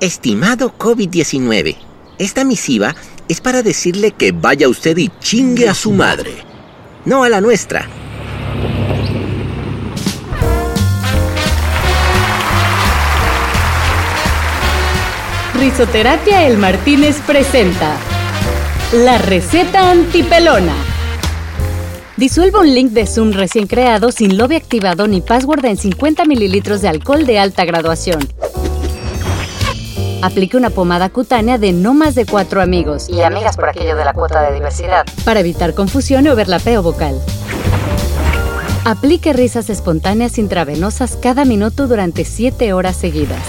Estimado COVID-19, esta misiva es para decirle que vaya usted y chingue a su madre, no a la nuestra. Risoterapia El Martínez presenta la receta antipelona. Disuelva un link de Zoom recién creado sin lobby activado ni password en 50 mililitros de alcohol de alta graduación. Aplique una pomada cutánea de no más de cuatro amigos y amigas por aquello de la cuota de diversidad para evitar confusión o overlapeo vocal. Aplique risas espontáneas intravenosas cada minuto durante 7 horas seguidas.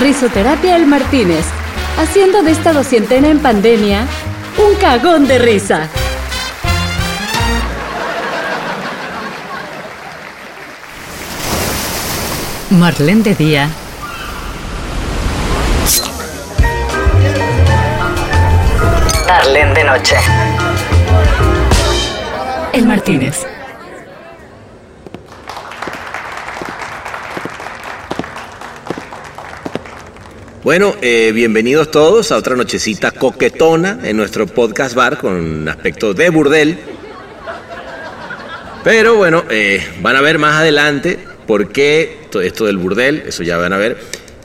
Risoterapia El Martínez, haciendo de esta doscientena en pandemia un cagón de risa. Marlene de día. Marlene de noche. El Martínez. Bueno, eh, bienvenidos todos a otra nochecita coquetona en nuestro podcast bar con aspecto de burdel. Pero bueno, eh, van a ver más adelante por qué esto del burdel, eso ya van a ver.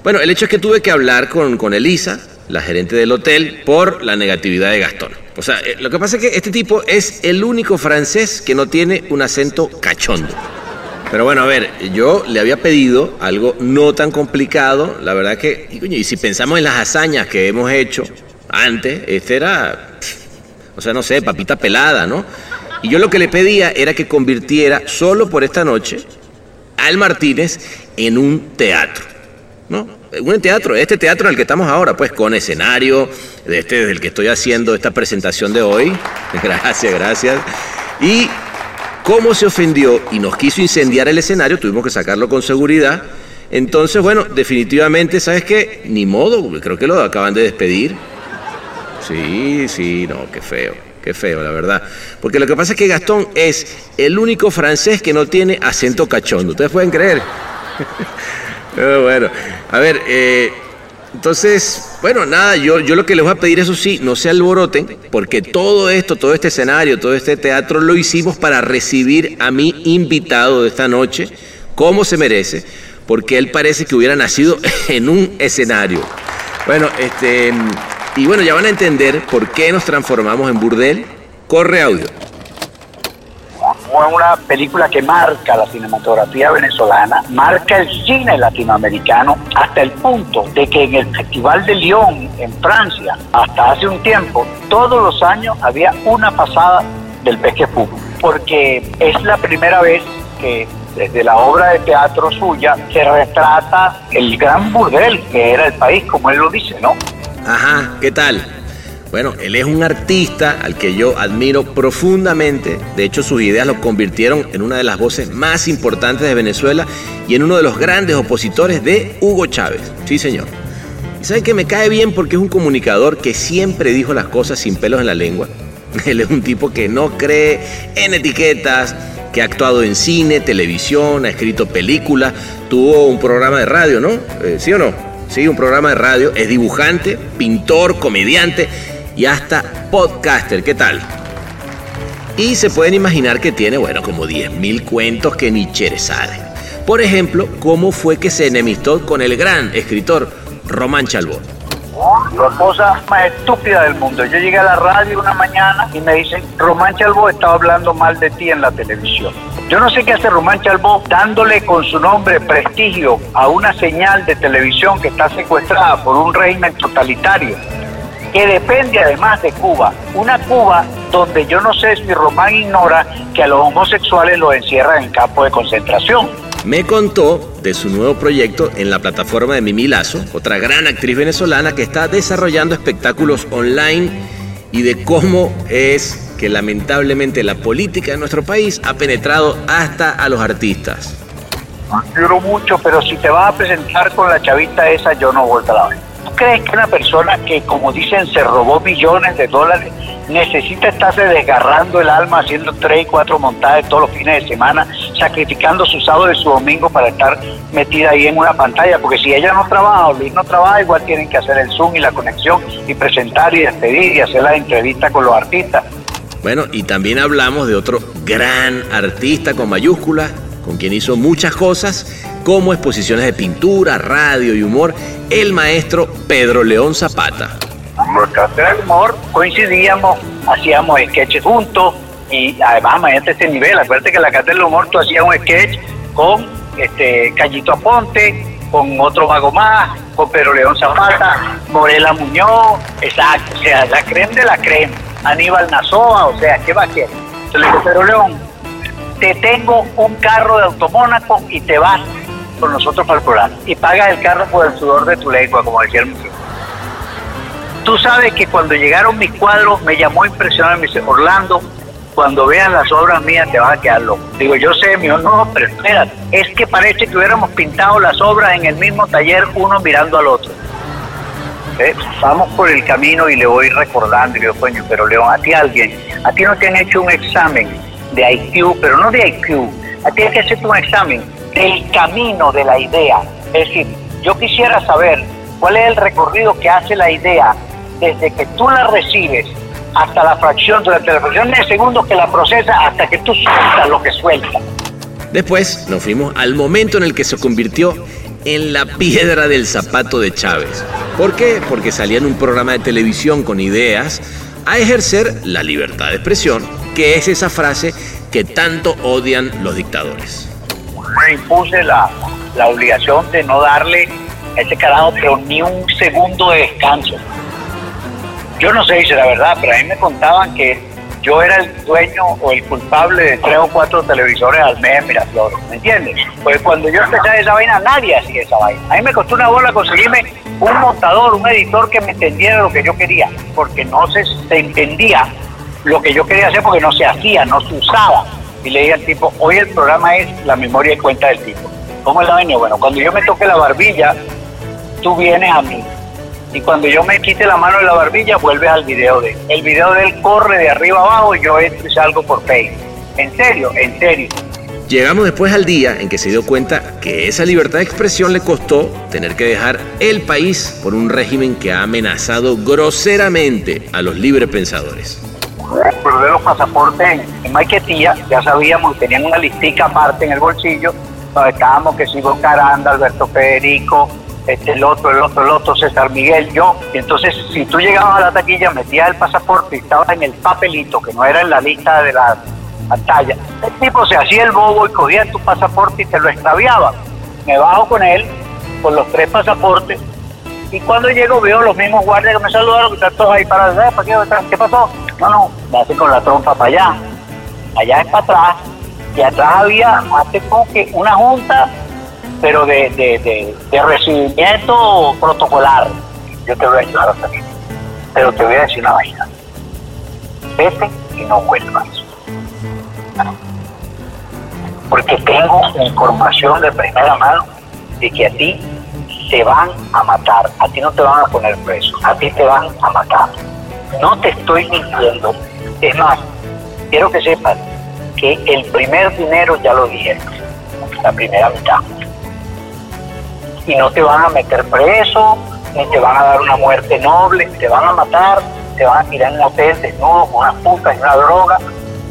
Bueno, el hecho es que tuve que hablar con, con Elisa, la gerente del hotel, por la negatividad de Gastón. O sea, eh, lo que pasa es que este tipo es el único francés que no tiene un acento cachondo. Pero bueno, a ver, yo le había pedido algo no tan complicado. La verdad que, y si pensamos en las hazañas que hemos hecho antes, este era, o sea, no sé, papita pelada, ¿no? Y yo lo que le pedía era que convirtiera solo por esta noche al Martínez en un teatro, ¿no? Un teatro, este teatro en el que estamos ahora, pues con escenario, este desde el que estoy haciendo esta presentación de hoy. Gracias, gracias. Y cómo se ofendió y nos quiso incendiar el escenario, tuvimos que sacarlo con seguridad. Entonces, bueno, definitivamente, ¿sabes qué? Ni modo, creo que lo acaban de despedir. Sí, sí, no, qué feo, qué feo, la verdad. Porque lo que pasa es que Gastón es el único francés que no tiene acento cachondo. ¿Ustedes pueden creer? Bueno, a ver, eh, entonces, bueno, nada, yo, yo lo que les voy a pedir, eso sí, no se alboroten, porque todo esto, todo este escenario, todo este teatro lo hicimos para recibir a mi invitado de esta noche, como se merece, porque él parece que hubiera nacido en un escenario. Bueno, este, y bueno, ya van a entender por qué nos transformamos en burdel. Corre audio fue una película que marca la cinematografía venezolana, marca el cine latinoamericano, hasta el punto de que en el Festival de Lyon, en Francia, hasta hace un tiempo, todos los años había una pasada del Fútbol, porque es la primera vez que desde la obra de teatro suya se retrata el gran burdel que era el país, como él lo dice, ¿no? Ajá, ¿qué tal? Bueno, él es un artista al que yo admiro profundamente. De hecho, sus ideas lo convirtieron en una de las voces más importantes de Venezuela y en uno de los grandes opositores de Hugo Chávez. Sí, señor. Y saben que me cae bien porque es un comunicador que siempre dijo las cosas sin pelos en la lengua. Él es un tipo que no cree en etiquetas, que ha actuado en cine, televisión, ha escrito películas, tuvo un programa de radio, ¿no? Eh, ¿Sí o no? Sí, un programa de radio, es dibujante, pintor, comediante y hasta podcaster. ¿Qué tal? Y se pueden imaginar que tiene, bueno, como 10.000 cuentos que ni sabe. Por ejemplo, cómo fue que se enemistó con el gran escritor Román Chalbó. La cosa más estúpida del mundo. Yo llegué a la radio una mañana y me dicen, Román Chalbó estaba hablando mal de ti en la televisión. Yo no sé qué hace Román Chalbó dándole con su nombre prestigio a una señal de televisión que está secuestrada por un régimen totalitario que depende además de Cuba. Una Cuba donde yo no sé si Román ignora que a los homosexuales los encierran en campos de concentración. Me contó de su nuevo proyecto en la plataforma de Mimi Lazo, otra gran actriz venezolana que está desarrollando espectáculos online y de cómo es que lamentablemente la política de nuestro país ha penetrado hasta a los artistas. Quiero mucho, pero si te vas a presentar con la chavita esa, yo no vuelvo a ver. ¿Tú crees que una persona que, como dicen, se robó millones de dólares, necesita estarse desgarrando el alma haciendo tres y cuatro montajes todos los fines de semana sacrificando su sábado y su domingo para estar metida ahí en una pantalla, porque si ella no trabaja o Luis no trabaja, igual tienen que hacer el Zoom y la conexión y presentar y despedir y hacer la entrevista con los artistas. Bueno, y también hablamos de otro gran artista con mayúsculas, con quien hizo muchas cosas, como exposiciones de pintura, radio y humor, el maestro Pedro León Zapata. Nuestra humor coincidíamos, hacíamos sketches juntos, y además imagínate este nivel, acuérdate que la cátedra del humor tú hacías un sketch con este Callito Aponte, con otro mago más, con Pedro León Zapata, Morela Muñoz, exacto, o sea, la creme de la crema, Aníbal Nazoa, o sea, ¿qué va a hacer? Entonces le digo, Pedro León, te tengo un carro de automónaco y te vas con nosotros para el programa. Y pagas el carro por el sudor de tu lengua, como decía el músico. Tú sabes que cuando llegaron mis cuadros me llamó impresionante, me dice, Orlando, cuando vean las obras mías te vas a quedar loco. Digo, yo sé, mío, no, pero espera, es que parece que hubiéramos pintado las obras en el mismo taller, uno mirando al otro. ¿Eh? Vamos por el camino y le voy recordando, y digo, coño, pero León, a ti alguien, a ti no te han hecho un examen de IQ, pero no de IQ, a ti hay que hacerte un examen del camino de la idea. Es decir, yo quisiera saber cuál es el recorrido que hace la idea desde que tú la recibes hasta la fracción, durante la fracción de segundos que la procesa hasta que tú sueltas lo que suelta. Después nos fuimos al momento en el que se convirtió en la piedra del zapato de Chávez. ¿Por qué? Porque salía en un programa de televisión con ideas a ejercer la libertad de expresión, que es esa frase que tanto odian los dictadores. Me impuse la, la obligación de no darle a ese carajo pero ni un segundo de descanso yo no sé si la verdad, pero a mí me contaban que yo era el dueño o el culpable de tres o cuatro televisores al mes en Miraflores, ¿me entiendes? Pues cuando yo empecé esa vaina, nadie hacía esa vaina. A mí me costó una bola conseguirme un montador, un editor que me entendiera lo que yo quería, porque no se, se entendía lo que yo quería hacer porque no se hacía, no se usaba. Y le dije al tipo, hoy el programa es la memoria y cuenta del tipo. ¿Cómo es la vaina? Bueno, cuando yo me toque la barbilla, tú vienes a mí y cuando yo me quite la mano de la barbilla, vuelves al video de él. El video de él corre de arriba abajo y yo entro y salgo por Facebook. En serio, en serio. Llegamos después al día en que se dio cuenta que esa libertad de expresión le costó tener que dejar el país por un régimen que ha amenazado groseramente a los librepensadores. de los pasaportes en Maiquetía, ya sabíamos tenían una listica aparte en el bolsillo, donde estábamos que si Caranda, Alberto Federico, este, el otro, el otro, el otro, César Miguel, yo. Y entonces, si tú llegabas a la taquilla, metías el pasaporte y estaba en el papelito, que no era en la lista de la pantalla, el tipo se hacía el bobo y cogía tu pasaporte y te lo extraviaba. Me bajo con él, con los tres pasaportes, y cuando llego veo los mismos guardias que me saludaron, que están todos ahí parados, ¿qué pasó? No, no, me hace con la trompa para allá. Allá es para atrás, y atrás había, hace como que una junta pero de, de, de, recibimiento protocolar. Yo te voy a ayudar a salir. Pero te voy a decir una vaina. Vete y no vuelvas. Porque tengo información de primera mano de que a ti te van a matar, a ti no te van a poner preso, a ti te van a matar. No te estoy mintiendo. Es más, quiero que sepas que el primer dinero ya lo dije, la primera mitad y no te van a meter preso, ni te van a dar una muerte noble, te van a matar, te van a tirar en un hotel desnudo con unas putas y una droga,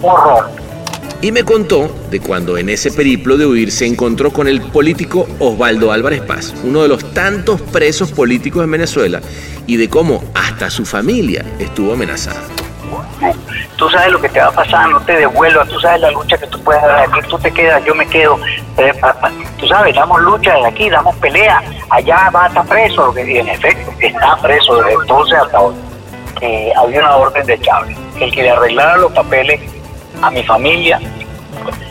horror. Y me contó de cuando en ese periplo de huir se encontró con el político Osvaldo Álvarez Paz, uno de los tantos presos políticos en Venezuela, y de cómo hasta su familia estuvo amenazada tú sabes lo que te va a pasar, no te devuelvas, tú sabes la lucha que tú puedes dar aquí, tú te quedas, yo me quedo, eh, tú sabes, damos lucha de aquí, damos pelea, allá va a estar preso, que en efecto, está preso desde entonces hasta hoy. había una orden de Chávez, el que le arreglara los papeles a mi familia,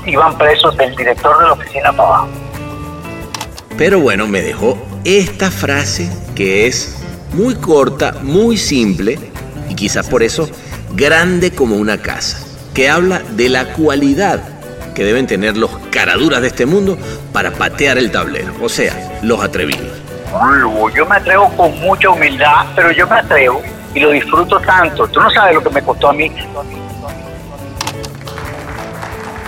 iban presos del director de la oficina para abajo. Pero bueno, me dejó esta frase que es muy corta, muy simple, y quizás por eso grande como una casa, que habla de la cualidad que deben tener los caraduras de este mundo para patear el tablero, o sea, los atrevidos. Yo me atrevo con mucha humildad, pero yo me atrevo y lo disfruto tanto. Tú no sabes lo que me costó a mí.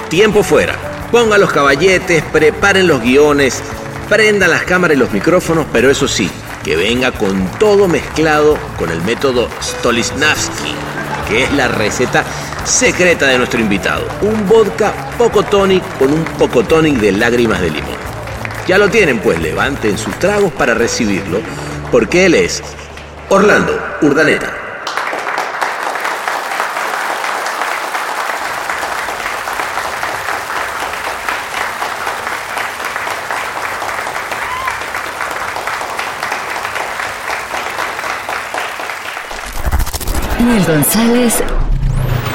Tiempo fuera. Pongan los caballetes, preparen los guiones, prendan las cámaras y los micrófonos, pero eso sí, que venga con todo mezclado con el método Stolisnavski, que es la receta secreta de nuestro invitado. Un vodka poco tonic con un poco tonic de lágrimas de limón. Ya lo tienen, pues levanten sus tragos para recibirlo, porque él es Orlando Urdaneta. Ni el González,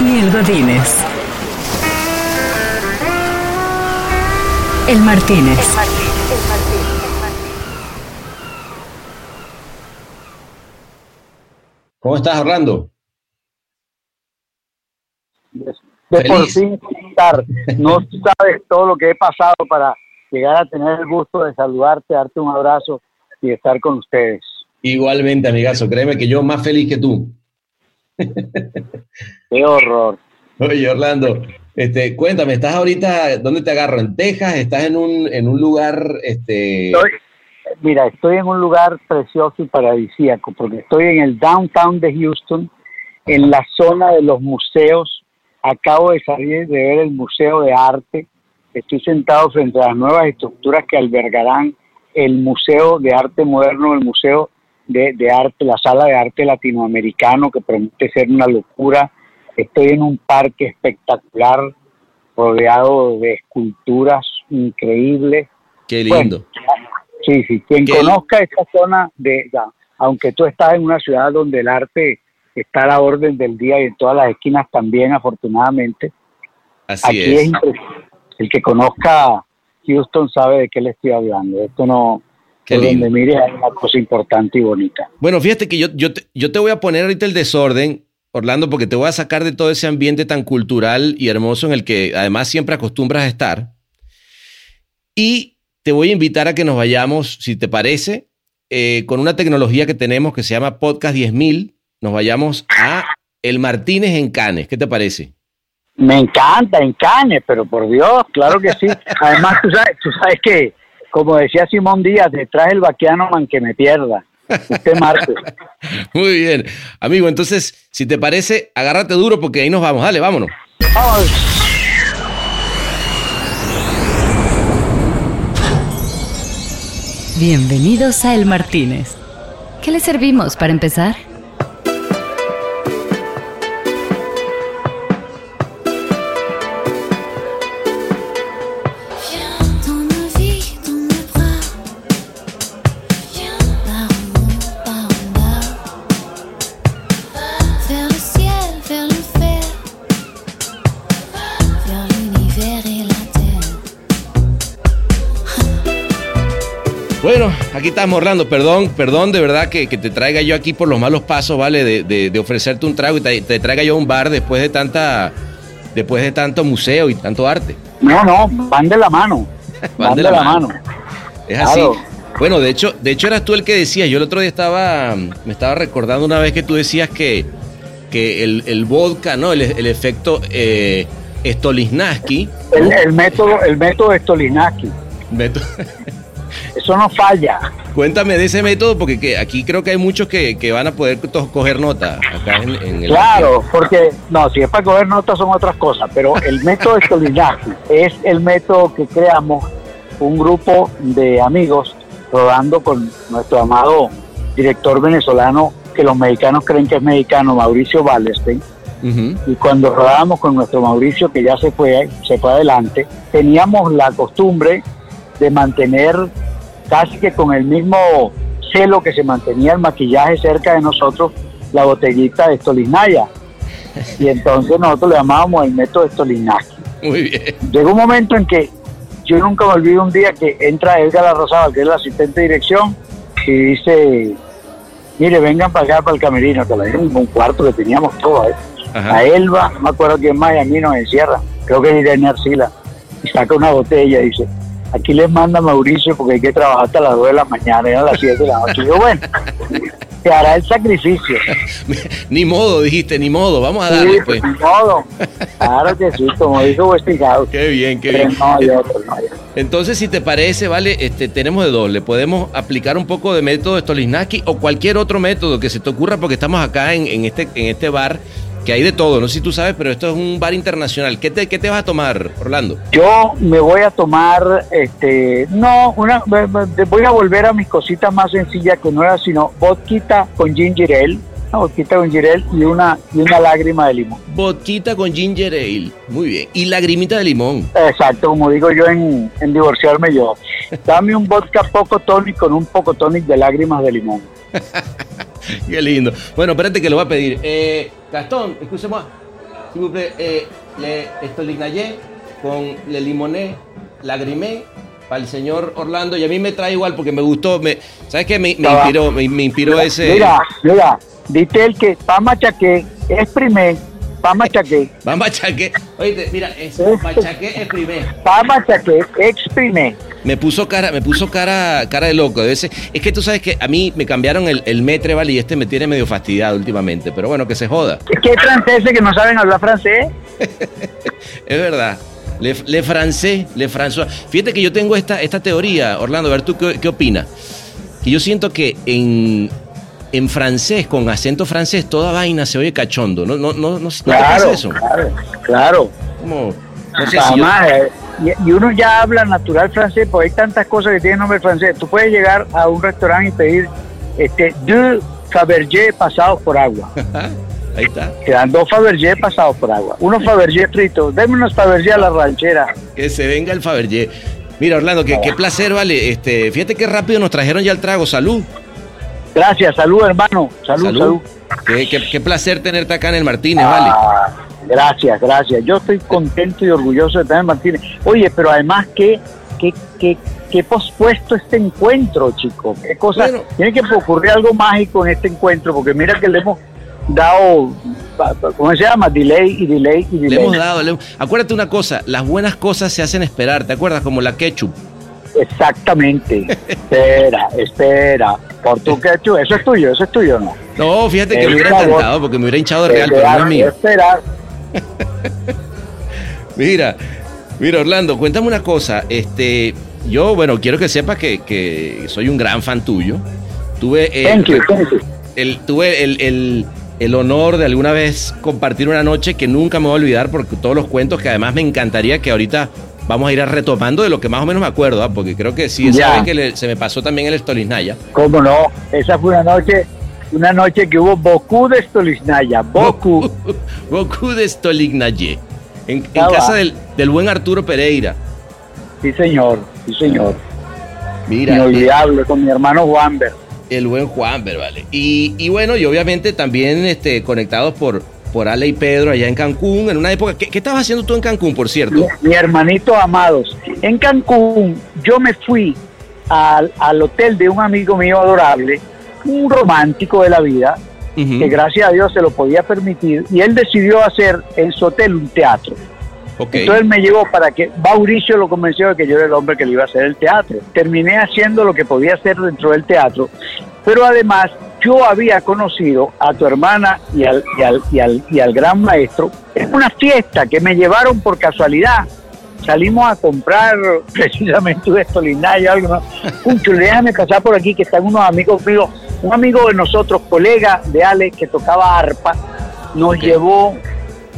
ni el Godínez. El Martínez. ¿Cómo estás, Orlando? De por fin estar. No sabes todo lo que he pasado para llegar a tener el gusto de saludarte, darte un abrazo y estar con ustedes. Igualmente, amigazo, créeme que yo más feliz que tú. Qué horror. Oye, Orlando, este, cuéntame, ¿estás ahorita, dónde te agarro? ¿En Texas? ¿Estás en un, en un lugar, este... Estoy- mira, estoy en un lugar precioso y paradisíaco, porque estoy en el downtown de Houston, en la zona de los museos. Acabo de salir de ver el Museo de Arte. Estoy sentado frente a las nuevas estructuras que albergarán el Museo de Arte Moderno, el Museo de, de Arte, la Sala de Arte Latinoamericano, que promete ser una locura. Estoy en un parque espectacular, rodeado de esculturas increíbles. Qué Bueno, lindo. Sí, sí. Quien Qué- conozca esta zona de, ya, aunque tú estás en una ciudad donde el arte está a la orden del día y en todas las esquinas también, afortunadamente, Así aquí es. El que conozca Houston sabe de qué le estoy hablando. Esto no, Qué por lindo. donde mires hay una cosa importante y bonita. Bueno, fíjate que yo, yo, te, yo te voy a poner ahorita el desorden, Orlando, porque te voy a sacar de todo ese ambiente tan cultural y hermoso en el que además siempre acostumbras a estar. Y te voy a invitar a que nos vayamos, si te parece, eh, con una tecnología que tenemos que se llama Podcast 10.000, nos vayamos a El Martínez en Canes. ¿Qué te parece? Me encanta, en Cannes, pero por Dios, claro que sí. Además, tú sabes, tú sabes que, como decía Simón Díaz, detrás el vaquiano man que me pierda. Usted Marcos. Muy bien. Amigo, entonces, si te parece, agárrate duro porque ahí nos vamos. Dale, vámonos. Vamos. Bienvenidos a El Martínez. ¿Qué le servimos para empezar? Bueno, aquí estamos, Orlando. Perdón, perdón de verdad que, que te traiga yo aquí por los malos pasos, ¿vale? De, de- de ofrecerte un trago y te, te traiga yo a un bar después de tanta, después de tanto museo y tanto arte. No, no, van de la mano. Van, de, la, mano. Es así. Bueno, de hecho, de hecho eras tú el que decías. Yo el otro día estaba, me estaba recordando una vez que tú decías que, que el, el vodka, ¿no? El, el efecto eh. El, el método, el método Stolinaski. Eso no falla. Cuéntame de ese método porque que aquí creo que hay muchos que, que van a poder to- coger nota acá en, en el... Claro, porque no, si es para coger notas son otras cosas, pero el método de Stolinaski es el método que creamos un grupo de amigos rodando con nuestro amado director venezolano que los mexicanos creen que es mexicano, Mauricio Wallerstein. Ujú. y cuando rodábamos con nuestro Mauricio, que ya se fue, se fue adelante, teníamos la costumbre de mantener casi que con el mismo celo que se mantenía el maquillaje cerca de nosotros, la botellita de Stoliznaya. Y entonces nosotros le llamábamos el método de Stoliznaski. Muy bien. Llegó un momento en que yo nunca me olvido un día que entra Edgar Arrozaba, que es el asistente de dirección, y dice, mire, vengan para acá, para el camerino, que dieron un cuarto que teníamos todo, ¿eh? A Elba, no me acuerdo quién más, y a mí nos encierra, creo que es Irene Arcila, y saca una botella y dice, aquí les manda Mauricio porque hay que trabajar hasta las 2 de la mañana, eran las 7 de la noche. Y yo, bueno, se hará el sacrificio. ni modo, dijiste, ni modo, vamos a darle pues. pues, ni modo. Claro que sí, como dijo Westinghouse. Qué bien, qué bien. no otro, no. Entonces, si te parece, vale, este, tenemos de dos. Le podemos aplicar un poco de método Stolinsky o cualquier otro método que se te ocurra, porque estamos acá en, en este, en este bar que hay de todo. No sé si tú sabes, pero esto es un bar internacional. ¿Qué te, qué te vas a tomar, Orlando? Yo me voy a tomar, este, no, una, voy a volver a mis cositas más sencillas que no era sino vodka con ginger ale, una vodka con ginger ale y una, y una lágrima de limón. Vodquita con ginger ale. Muy bien. Y lagrimita de limón. Exacto, como digo yo en, en divorciarme yo. Dame un vodka poco tonic con un poco tonic de lágrimas de limón. Qué lindo. Bueno, espérate que lo voy a pedir. Eh, Gastón, escúchame. S'il vous plaît, eh, le con le limoné, lagrimé para el señor Orlando. Y a mí me trae igual porque me gustó. Me, ¿Sabes qué? Me, va. inspiró, me, me inspiró ese. Mira, mira, dite el que pa machaque, exprimé, pa machaque, Va machaque. Oíste, mira, es Este- machaque es primer. pa exprimé. Me puso cara, me puso cara, cara de loco. Debe ser- es que tú sabes que a mí me cambiaron el, el metre, ¿vale? Y este me tiene medio fastidiado últimamente. Pero bueno, que se joda. Es que hay franceses que no saben hablar francés. Es verdad. Le, le francés, le François. Fíjate que yo tengo esta, esta teoría, Orlando, a ver tú qué, qué opinas. Que yo siento que en, en francés, con acento francés, toda vaina se oye cachondo. ¿No, no, no, no, ¿no te Claro, pasa eso? claro, claro. Como, no sé si Además, eh, y, uno ya habla natural francés, porque hay tantas cosas que tienen nombre francés. Tú puedes llegar a un restaurante y pedir este, deux Fabergé pasados por agua. Ahí está. Te dan dos Fabergé pasados por agua. Unos Fabergé fritos. Deme unos Fabergé a la ranchera. Que se venga el Fabergé. Mira, Orlando, que, qué placer, vale. Este, fíjate qué rápido nos trajeron ya el trago. Salud. Gracias, salud hermano. Salud, salud. Qué, qué- qué placer tenerte acá en el Martínez, vale. Ah, gracias, gracias. Yo estoy contento y orgulloso de tener Martínez. Oye, pero además que, que, que, que pospuesto este encuentro, chico. Qué cosa. Bueno. Tiene que ocurrir algo mágico en este encuentro, porque mira que le hemos dado, ¿cómo se llama? Delay y delay y Le delay. hemos dado, le hemos- acuérdate una cosa, las buenas cosas se hacen esperar, ¿te acuerdas? Como la ketchup. Exactamente. espera, espera. Por tu quechu, eso es tuyo, eso es tuyo, ¿no? No, fíjate que El me hubiera sabor. encantado porque me hubiera hinchado de real, pero no es mío. esperar. Mira, mira, Orlando, cuéntame una cosa. Este, yo, bueno, quiero que sepas que, que soy un gran fan tuyo. Tuve el, Thank you, thank you. el- tuve el, el- el honor de alguna vez compartir una noche que nunca me voy a olvidar porque todos los cuentos que además me encantaría que ahorita vamos a ir retomando de lo que más o menos me acuerdo, ¿ah? porque creo que sí, sabes que le- se me pasó también el Stoliznaya. ¿Cómo no? Esa fue una noche, una noche que hubo Boku de Stolichnaya, Boku. Goku de Stolignaye. En, casa del, del buen Arturo Pereira. Sí, señor, sí, señor. Mira, Inolvidable, con mi hermano Juanber. el buen Juanber, vale. Y, y bueno, y obviamente también este, conectados por, por Ale y Pedro allá en Cancún, en una época. ¿Qué, qué estabas haciendo tú en Cancún, por cierto? Mi, mi hermanito amados. En Cancún, yo me fui al, al hotel de un amigo mío adorable, un romántico de la vida, que gracias a Dios se lo podía permitir, y él decidió hacer en su hotel un teatro. Entonces él me llevó para que Mauricio lo convenció de que yo era el hombre que le iba a hacer el teatro. Terminé haciendo lo que podía hacer dentro del teatro, pero además yo había conocido a tu hermana y al, y al, y al, y al gran maestro en una fiesta que me llevaron por casualidad. Salimos a comprar precisamente un estolinayo, algo, ¿no? Puncho, déjame pasar por aquí que están unos amigos míos, un amigo de nosotros, colega de Ale, que tocaba arpa, nos llevó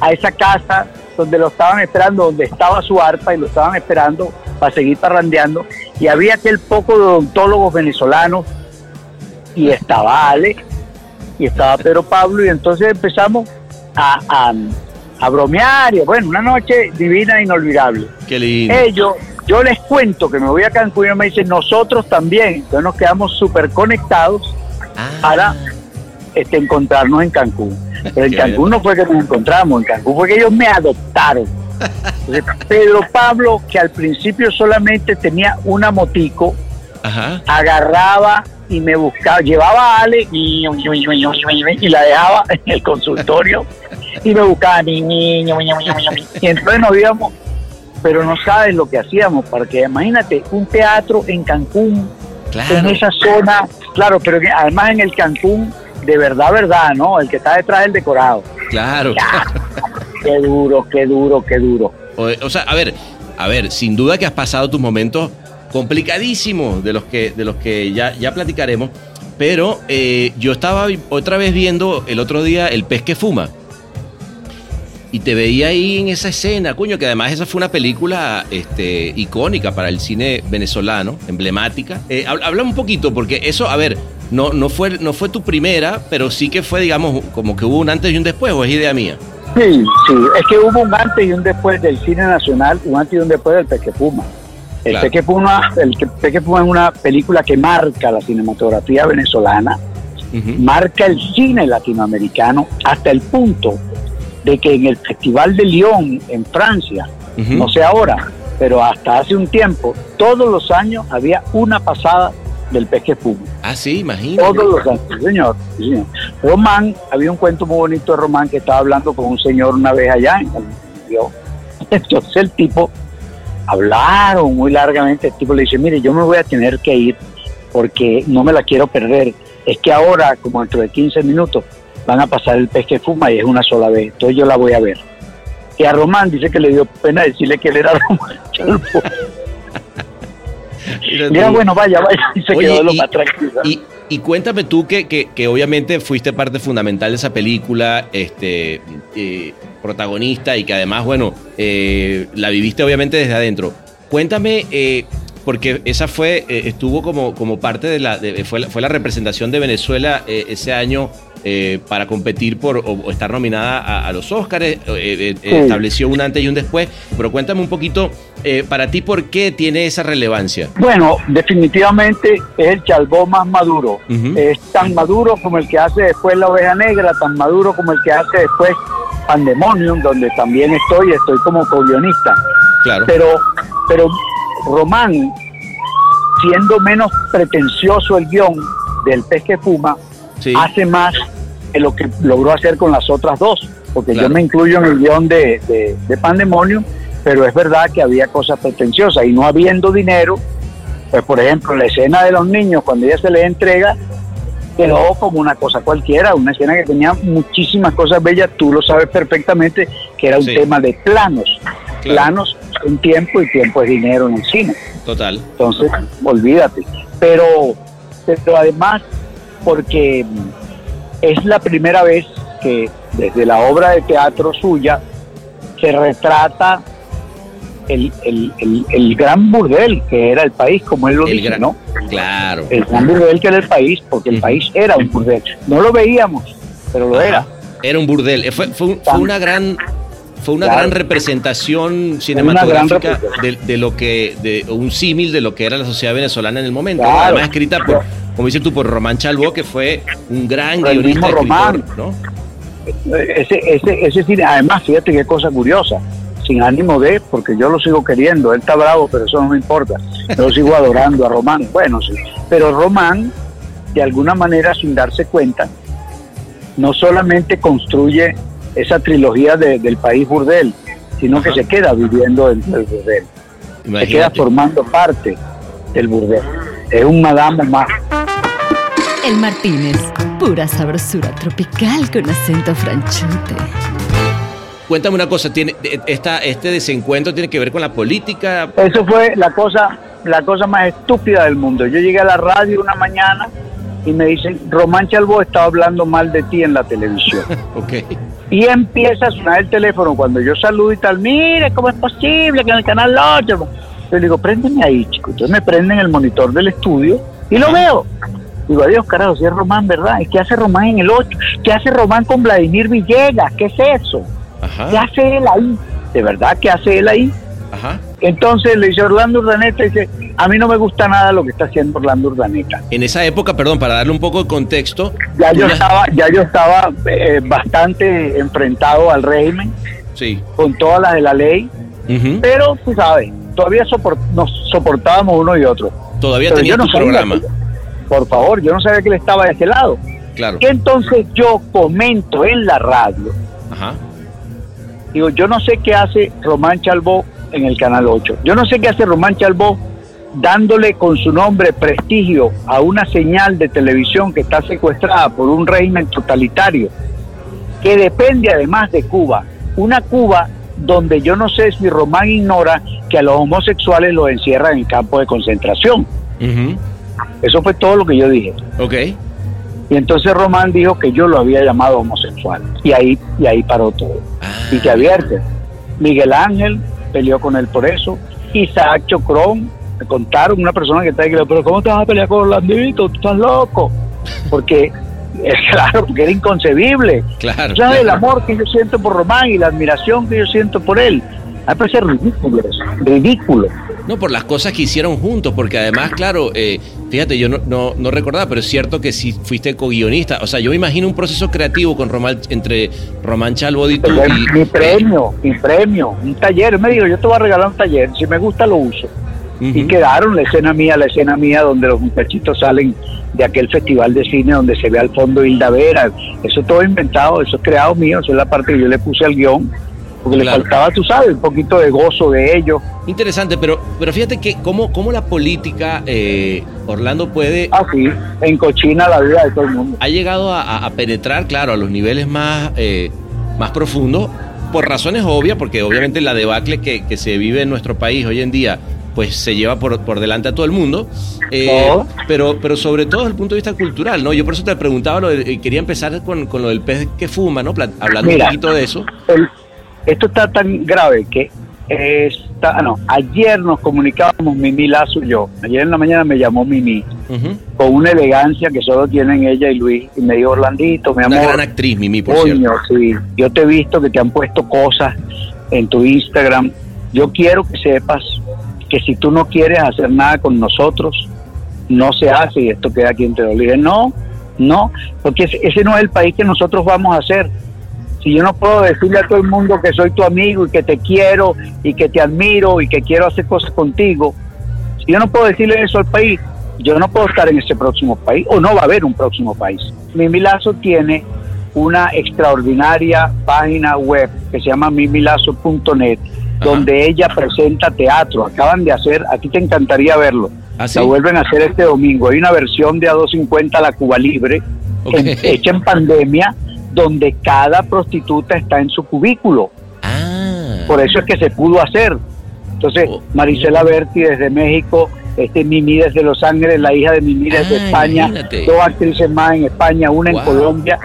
a esa casa donde lo estaban esperando, donde estaba su arpa y lo estaban esperando para seguir parrandeando. Y había aquel poco de odontólogos venezolanos y estaba Ale y estaba Pedro Pablo y entonces empezamos a, a, a bromear y bueno, una noche divina e inolvidable. Qué lindo. Ellos, yo les cuento que me voy a Cancún y me dicen nosotros también, entonces nos quedamos súper conectados Ah, para este, encontrarnos en Cancún. Pero en Cancún no fue que nos encontramos, en Cancún fue que ellos me adoptaron. Entonces, Pedro Pablo, que al principio solamente tenía una motico, Agarraba y me buscaba, llevaba a Ale y, la dejaba en el consultorio y me buscaba y entonces nos íbamos, pero no sabes lo que hacíamos, porque imagínate, un teatro en Cancún, en esa zona, claro, pero además en el Cancún de verdad, verdad, ¿no? El que está detrás del decorado. Claro. Qué duro, qué duro, qué duro. O, o sea, a ver, a ver, sin duda que has pasado tus momentos complicadísimos de los que, de los que ya, ya platicaremos. Pero eh, yo estaba otra vez viendo el otro día El pez que fuma. Y te veía ahí en esa escena, coño, que además esa fue una película este, icónica para el cine venezolano, emblemática. Eh, habla, un poquito, porque eso, a ver, no, no, fue, no fue tu primera, pero sí que fue, digamos, como que hubo un antes y un después, o es idea mía. Sí, sí, es que hubo un antes y un después del cine nacional, un antes y un después del Peque Puma. El Claro. Peque Puma, el que- Peque Puma es una película que marca la cinematografía venezolana, marca el cine latinoamericano hasta el punto de que en el Festival de Lyon en Francia, no sé ahora, pero hasta hace un tiempo, todos los años había una pasada del Peque Puma. Ah, sí, imagínate. Todos los años, sí, señor, sí, señor. Román, había un cuento muy bonito de Román que estaba hablando con un señor una vez allá en el. Entonces el tipo, hablaron muy largamente, el tipo le dice, mire, yo me voy a tener que ir porque no me la quiero perder. Es que ahora, como dentro de 15 minutos, van a pasar el pez que fuma y es una sola vez, entonces yo la voy a ver. Y a Román dice que le dio pena decirle que él era Román Chalbó. Mira bueno, vaya, vaya, y se Oye, quedó lo y- más tranquilo. Y, y cuéntame tú que, que, obviamente fuiste parte fundamental de esa película, este, protagonista y que además, bueno, eh, la viviste obviamente desde adentro. Cuéntame, eh, porque esa fue, eh, estuvo como, como parte de la, fue, la, fue la representación de Venezuela eh, ese año eh, para competir por o, o estar nominada a, a los Óscares, eh, eh, Sí. estableció un antes y un después, pero cuéntame un poquito, para ti, ¿por qué tiene esa relevancia? Bueno, definitivamente es el chalbó más maduro. Es tan maduro como el que hace después la oveja negra, tan maduro como el que hace después Pandemonium, donde también estoy, estoy como co-guionista. Claro. Pero, pero Román, siendo menos pretencioso el guion del pez que fuma, Sí. hace más de lo que logró hacer con las otras dos, porque Claro. yo me incluyo en el guion de, de, de Pandemonium, pero es verdad que había cosas pretenciosas y no habiendo dinero, pues por ejemplo la escena de los niños cuando ella se les entrega quedó como una cosa cualquiera, una escena que tenía muchísimas cosas bellas, tú lo sabes perfectamente que era un Sí. tema de planos, Claro. planos en tiempo y tiempo es dinero en el cine. Total. Entonces, olvídate. Pero, pero además, porque es la primera vez que desde la obra de teatro suya se retrata el, el, el, el gran burdel que era el país, como él lo dice, gran- ¿no? Claro. El gran burdel que era el país, porque el país era un burdel. No lo veíamos, pero lo era. Era un burdel. Eh, Fue, fue, un- fue una gran fue una Claro. gran representación Una gran cinematográfica de, lo que de un símil de lo que era la sociedad venezolana en el momento. Además escrita por como dices tú por Román Chalbó que fue un gran Por el mismo Román. ¿no? ese, ese, ese cine, además, fíjate qué cosa curiosa, sin ánimo de, porque yo lo sigo queriendo, él está bravo, pero eso no me importa, yo lo sigo adorando a Román, bueno, sí, pero Román, de alguna manera, sin darse cuenta, no solamente construye esa trilogía de- del país burdel, sino que se queda viviendo dentro del burdel, se queda formando parte del burdel, es un madame más. El Martínez, pura sabrosura tropical con acento franchute. Cuéntame una cosa, tiene esta este desencuentro tiene que ver con la política. Eso fue la cosa, la cosa más estúpida del mundo. Yo llegué a la radio una mañana y me dicen, Román Chalbó estaba hablando mal de ti en la televisión. Ok. y empieza a sonar el teléfono cuando yo saludo y tal, mire, ¿cómo es posible que en el canal 8? Yo le digo, préndeme ahí, chico. Entonces me prenden el monitor del estudio y lo veo. Digo, adiós, carajo, si es Román, ¿verdad? ¿Y qué hace Román en el 8? ¿Qué hace Román con Vladimir Villegas? ¿Qué es eso? ¿Qué Ajá. hace él ahí? ¿De verdad qué hace él ahí? Ajá. Entonces le dice Orlando Urdaneta, dice, a mí no me gusta nada lo que está haciendo Orlando Urdaneta. En esa época, perdón, para darle un poco de contexto, Ya yo estaba, ya yo estaba eh, bastante enfrentado al régimen, Sí. con todas las de la ley, pero tú sabes, todavía nos soportábamos uno y otro. Todavía tenía no tu programa. que- por favor, yo no sabía que él estaba de ese lado. Claro. Entonces yo comento en la radio, Ajá. digo, yo no sé qué hace Román Chalbó en el Canal 8. Yo no sé qué hace Román Chalbó dándole con su nombre prestigio a una señal de televisión que está secuestrada por un régimen totalitario, que depende además de Cuba. Una Cuba donde yo no sé si Román ignora que a los homosexuales los encierran en campos de concentración. Eso fue todo lo que yo dije. Ok. Y entonces Román dijo que yo lo había llamado homosexual. Y ahí, y ahí paró todo. Ah. Y te advierte, Miguel Ángel peleó con él por eso. Isaac Chocrón, me contaron, una persona que está ahí, que le dijo, pero ¿cómo te vas a pelear con Orlandito? Tú estás loco. Porque, es claro, porque era inconcebible. Claro. ¿Sabes el claro. amor que yo siento por Román y la admiración que yo siento por él? A parece ridículo ridículo. No, por las cosas que hicieron juntos, porque además, claro, eh, fíjate, yo no, no, no recordaba, pero es cierto que si fuiste co-guionista, o sea, yo me imagino un proceso creativo con Román, entre Román Chalbot y tú. Mi premio, mi premio, un taller. Me dijo, yo te voy a regalar un taller, si me gusta lo uso. Y quedaron la escena mía, la escena mía donde los muchachitos salen de aquel festival de cine donde se ve al fondo Hilda Vera. Eso todo inventado, eso es creado mío, eso es la parte que yo le puse al guion, porque Claro. le faltaba, tú sabes, un poquito de gozo de ellos. Interesante, pero, pero fíjate que cómo, cómo la política, eh, Orlando, puede Así, en cochina la vida de todo el mundo. ha llegado a penetrar, claro, a los niveles más, eh, más profundos, por razones obvias, porque obviamente la debacle que, que se vive en nuestro país hoy en día, pues se lleva por, por delante a todo el mundo, eh, pero, pero sobre todo desde el punto de vista cultural, ¿no? Yo por eso te preguntaba, lo de- quería empezar con, con lo del pez que fuma, ¿no? Hablando Mira. un poquito de eso. El- esto está tan grave que está, ah, no, ayer nos comunicábamos Mimi Lazo y yo. Ayer en la mañana me llamó Mimi con una elegancia que solo tienen ella y Luis y me dijo Orlandito, mi Una amor. gran actriz, Mimi, por Coño, cierto. sí. Yo te he visto que te han puesto cosas en tu Instagram. Yo quiero que sepas que si tú no quieres hacer nada con nosotros, no se hace y esto queda aquí entre los. Dije, no, no, porque ese no es el país que nosotros vamos a hacer. Si yo no puedo decirle a todo el mundo que soy tu amigo y que te quiero y que te admiro y que quiero hacer cosas contigo, si yo no puedo decirle eso al país, yo no puedo estar en ese próximo país o no va a haber un próximo país. Mimi Lazo tiene una extraordinaria página web que se llama mimilazo.net Ajá. donde ella presenta teatro. Acaban de hacer, a ti te encantaría verlo. ¿Ah, sí? La vuelven a hacer este domingo. Hay una versión de a 250 la Cuba Libre, en- hecha en pandemia, donde cada prostituta está en su cubículo. Ah. Por eso es que se pudo hacer. Entonces, Oh. Marisela Berti desde México, este Mimi desde Los Ángeles, la hija de Mimi desde Ah, España, dos actrices más en España, una Wow. en Colombia,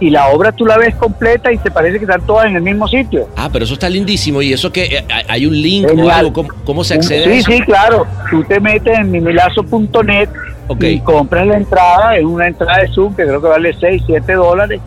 y la obra tú la ves completa y te parece que están todas en el mismo sitio. Ah, pero eso está lindísimo. ¿Y eso que eh, hay un link o algo? ¿Cómo, cómo se accede a Sí, eso? sí, claro. Tú te metes en mimilazo.net Ok. y compras la entrada, es una entrada de Zoom que creo que vale 6, 7 dólares,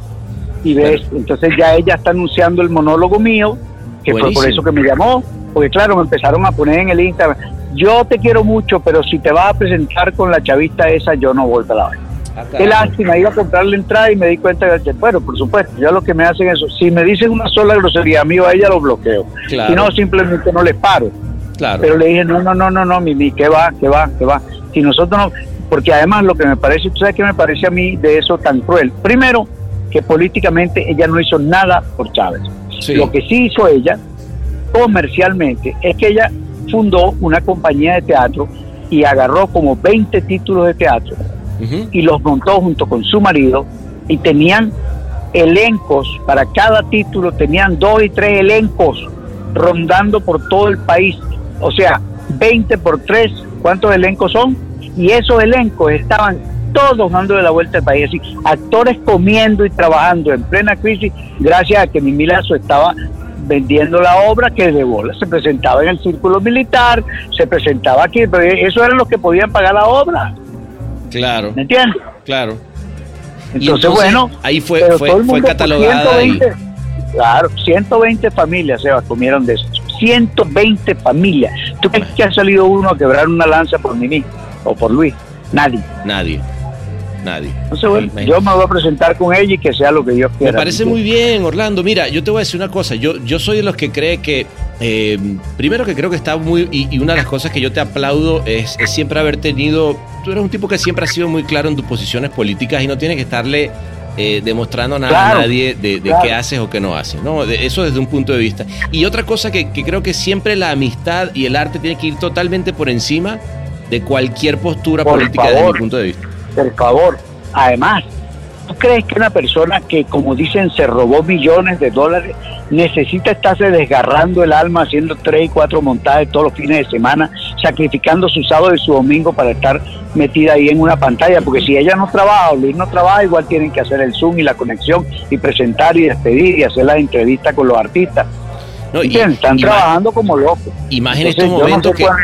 y ves, entonces ya ella está anunciando el monólogo mío, que fue por eso que me llamó, porque claro, me empezaron a poner en el Instagram, yo te quiero mucho, pero si te vas a presentar con la chavista esa, yo no voy para la vaina. Ah, Qué lástima, iba a comprar la entrada y me di cuenta de que, bueno, por supuesto, yo lo que me hacen eso, si me dicen una sola grosería, amigo, a ella lo bloqueo. Claro. Si no, simplemente no les paro. Claro. Pero le dije, no, no, no, no, no, Mimi, que va, que va, que va. Si nosotros no, porque además lo que me parece, ¿tú sabes qué me parece a mí de eso tan cruel? Primero, que políticamente ella no hizo nada por Chávez. Sí. Lo que sí hizo ella, comercialmente, es que ella fundó una compañía de teatro y agarró como 20 títulos de teatro Y los montó junto con su marido y tenían elencos para cada título, tenían dos y tres elencos rondando por todo el país. O sea, 20 por 3, ¿cuántos elencos son? Y esos elencos estaban todos dando de la vuelta al país, así, actores comiendo y trabajando en plena crisis, gracias a que Mimi Lazo estaba vendiendo la obra que de bola se presentaba en el círculo militar, se presentaba aquí, pero eso eran los que podían pagar la obra, Claro, ¿me entiendes? claro. Entonces, entonces, bueno, ahí fue- fue- fue catalogada 120, Claro, 120 familias se comieron de eso. 120 familias. ¿Tú crees que ha salido uno a quebrar una lanza por Mimi o por Luis? Nadie. Nadie. Nadie. Entonces, bueno, yo me voy a presentar con ella y que sea lo que Dios Me quiera. parece muy bien, Orlando. Mira, yo te voy a decir una cosa. Yo, yo soy de los que cree que, eh, primero que creo que está muy, y, y una de las cosas que yo te aplaudo es, es siempre haber tenido, tú eres un tipo que siempre ha sido muy claro en tus posiciones políticas y no tienes que estarle eh, demostrando nada Claro, a nadie de, de claro. qué haces o qué no haces. ¿no? De- eso desde un punto de vista. Y otra cosa que, que creo que siempre la amistad y el arte tiene que ir totalmente por encima de cualquier postura Por política desde mi punto de vista. Por favor. Además, ¿tú crees que una persona que, como dicen, se robó millones de dólares, necesita estarse desgarrando el alma haciendo tres y cuatro montajes todos los fines de semana, sacrificando su sábado y su domingo para estar metida ahí en una pantalla? Porque si ella no trabaja o Luis no trabaja, igual tienen que hacer el Zoom y la conexión y presentar y despedir y hacer las entrevistas con los artistas. No, y- ¿Entiendes? Están y trabajando como locos. Y más en Entonces, estos no momentos sé que, cuál-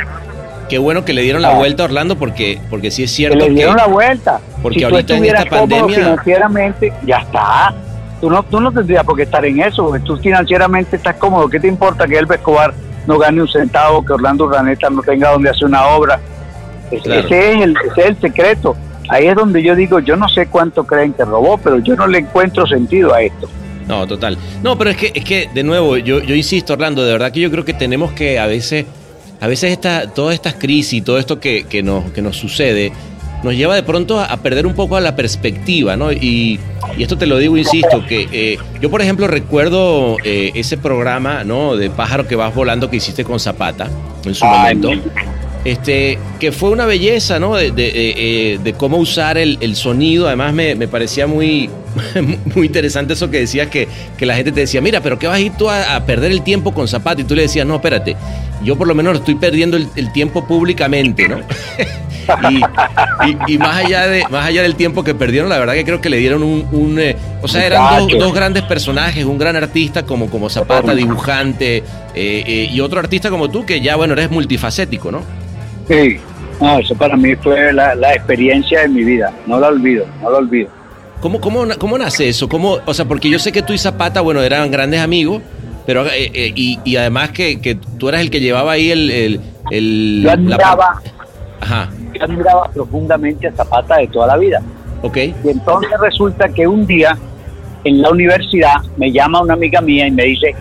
qué bueno que le dieron la Ah. vuelta a Orlando porque, porque sí es que cierto le que, dieron la vuelta. porque si tú ahorita en esta pandemia- financieramente, ya está. Tú no, tú no tendrías por qué estar en eso, porque tú financieramente estás cómodo. ¿Qué te importa que Elvis Escobar no gane un centavo, que Orlando Urdaneta no tenga donde hacer una obra? Claro. Ese, es el, ese es el secreto. Ahí es donde yo digo, yo no sé cuánto creen que robó, pero yo no le encuentro sentido a esto. No, total. No, pero es que, es que de nuevo, yo, yo insisto, Orlando, de verdad que yo creo que tenemos que a veces, a veces esta, todas estas crisis, todo esto que, que nos, que nos sucede, nos lleva de pronto a, a perder un poco la perspectiva, ¿no? Y, y esto te lo digo, insisto, que eh, yo, por ejemplo, recuerdo eh, ese programa, ¿no? De pájaro que vas volando que hiciste con Zapata en su Ay, momento. Este, que fue una belleza, ¿no? De, de, eh, eh, de cómo usar el, el sonido. Además, me, me parecía muy, muy interesante eso que decías, que, que la gente te decía, mira, pero ¿qué vas a ir tú a, a perder el tiempo con Zapata? Y tú le decías, no, espérate, yo por lo menos estoy perdiendo el, el tiempo públicamente, ¿no? y, y- y más, allá de, más allá del tiempo que perdieron, la verdad que creo que le dieron un... un, eh, o sea, eran dos grandes personajes, un gran artista como, como Zapata, dibujante, eh, eh, y otro artista como tú, que ya, bueno, eres multifacético, ¿no? Sí, no, eso para mí fue la, la experiencia de mi vida. No la olvido, no la olvido. ¿Cómo, cómo, cómo nace eso? ¿Cómo, o sea, porque yo sé que tú y Zapata, bueno, eran grandes amigos, pero eh, eh, y, y además que, que tú eras el que llevaba ahí el... el, el- Yo la- admiraba, Ajá, yo admiraba profundamente a Zapata de toda la vida. ok. Y entonces resulta que un día en la universidad me llama una amiga mía y me dice,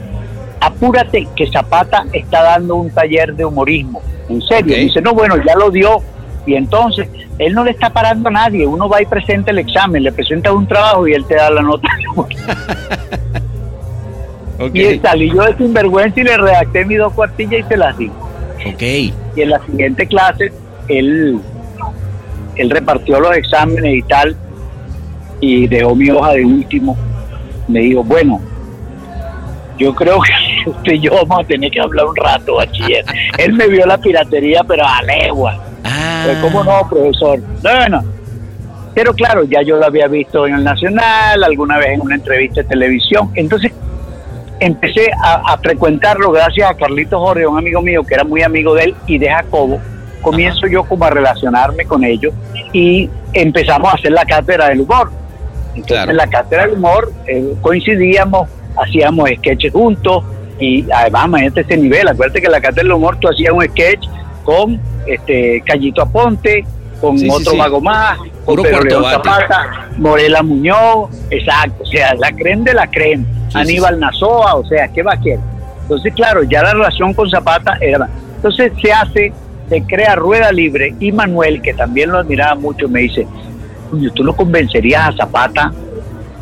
apúrate que Zapata está dando un taller de humorismo. En serio. Ok. Y dice, no, bueno, ya lo dio. Y entonces, él no le está parando a nadie. Uno va y presenta el examen, le presenta un trabajo y él te da la nota. Y salí yo de sinvergüenza y le redacté mis dos cuartillas y se las di. ok. y en la siguiente clase él, él repartió los exámenes y tal y dejó mi hoja de último. Me dijo, bueno, yo creo que usted y yo vamos a tener que hablar un rato, bachiller. él me vio la piratería, pero a legua. Ah, Pues, ¿Cómo no, profesor? Bueno, pero claro, ya yo lo había visto en el Nacional, alguna vez en una entrevista de televisión. Entonces empecé a, a frecuentarlo gracias a Carlitos Jorge, un amigo mío que era muy amigo de él y de Jacobo. Comienzo yo como a relacionarme con ellos y empezamos a hacer la cátedra del humor. Entonces Claro. en la cátedra del humor eh, coincidíamos, hacíamos sketches juntos y además imagínate ese nivel, acuérdate que en la cátedra del humor tú hacías un sketch con este Callito Aponte, con Sí, otro sí. mago más, con Pedro. Zapata, Morela Muñoz, exacto, o sea, la creen de la creen, Aníbal Nazoa, o sea, ¿qué va a querer? Entonces, claro, ya la relación con Zapata era... Entonces se hace, se crea Rueda Libre y Manuel, que también lo admiraba mucho, me dice, "Coño, tú no convencerías a Zapata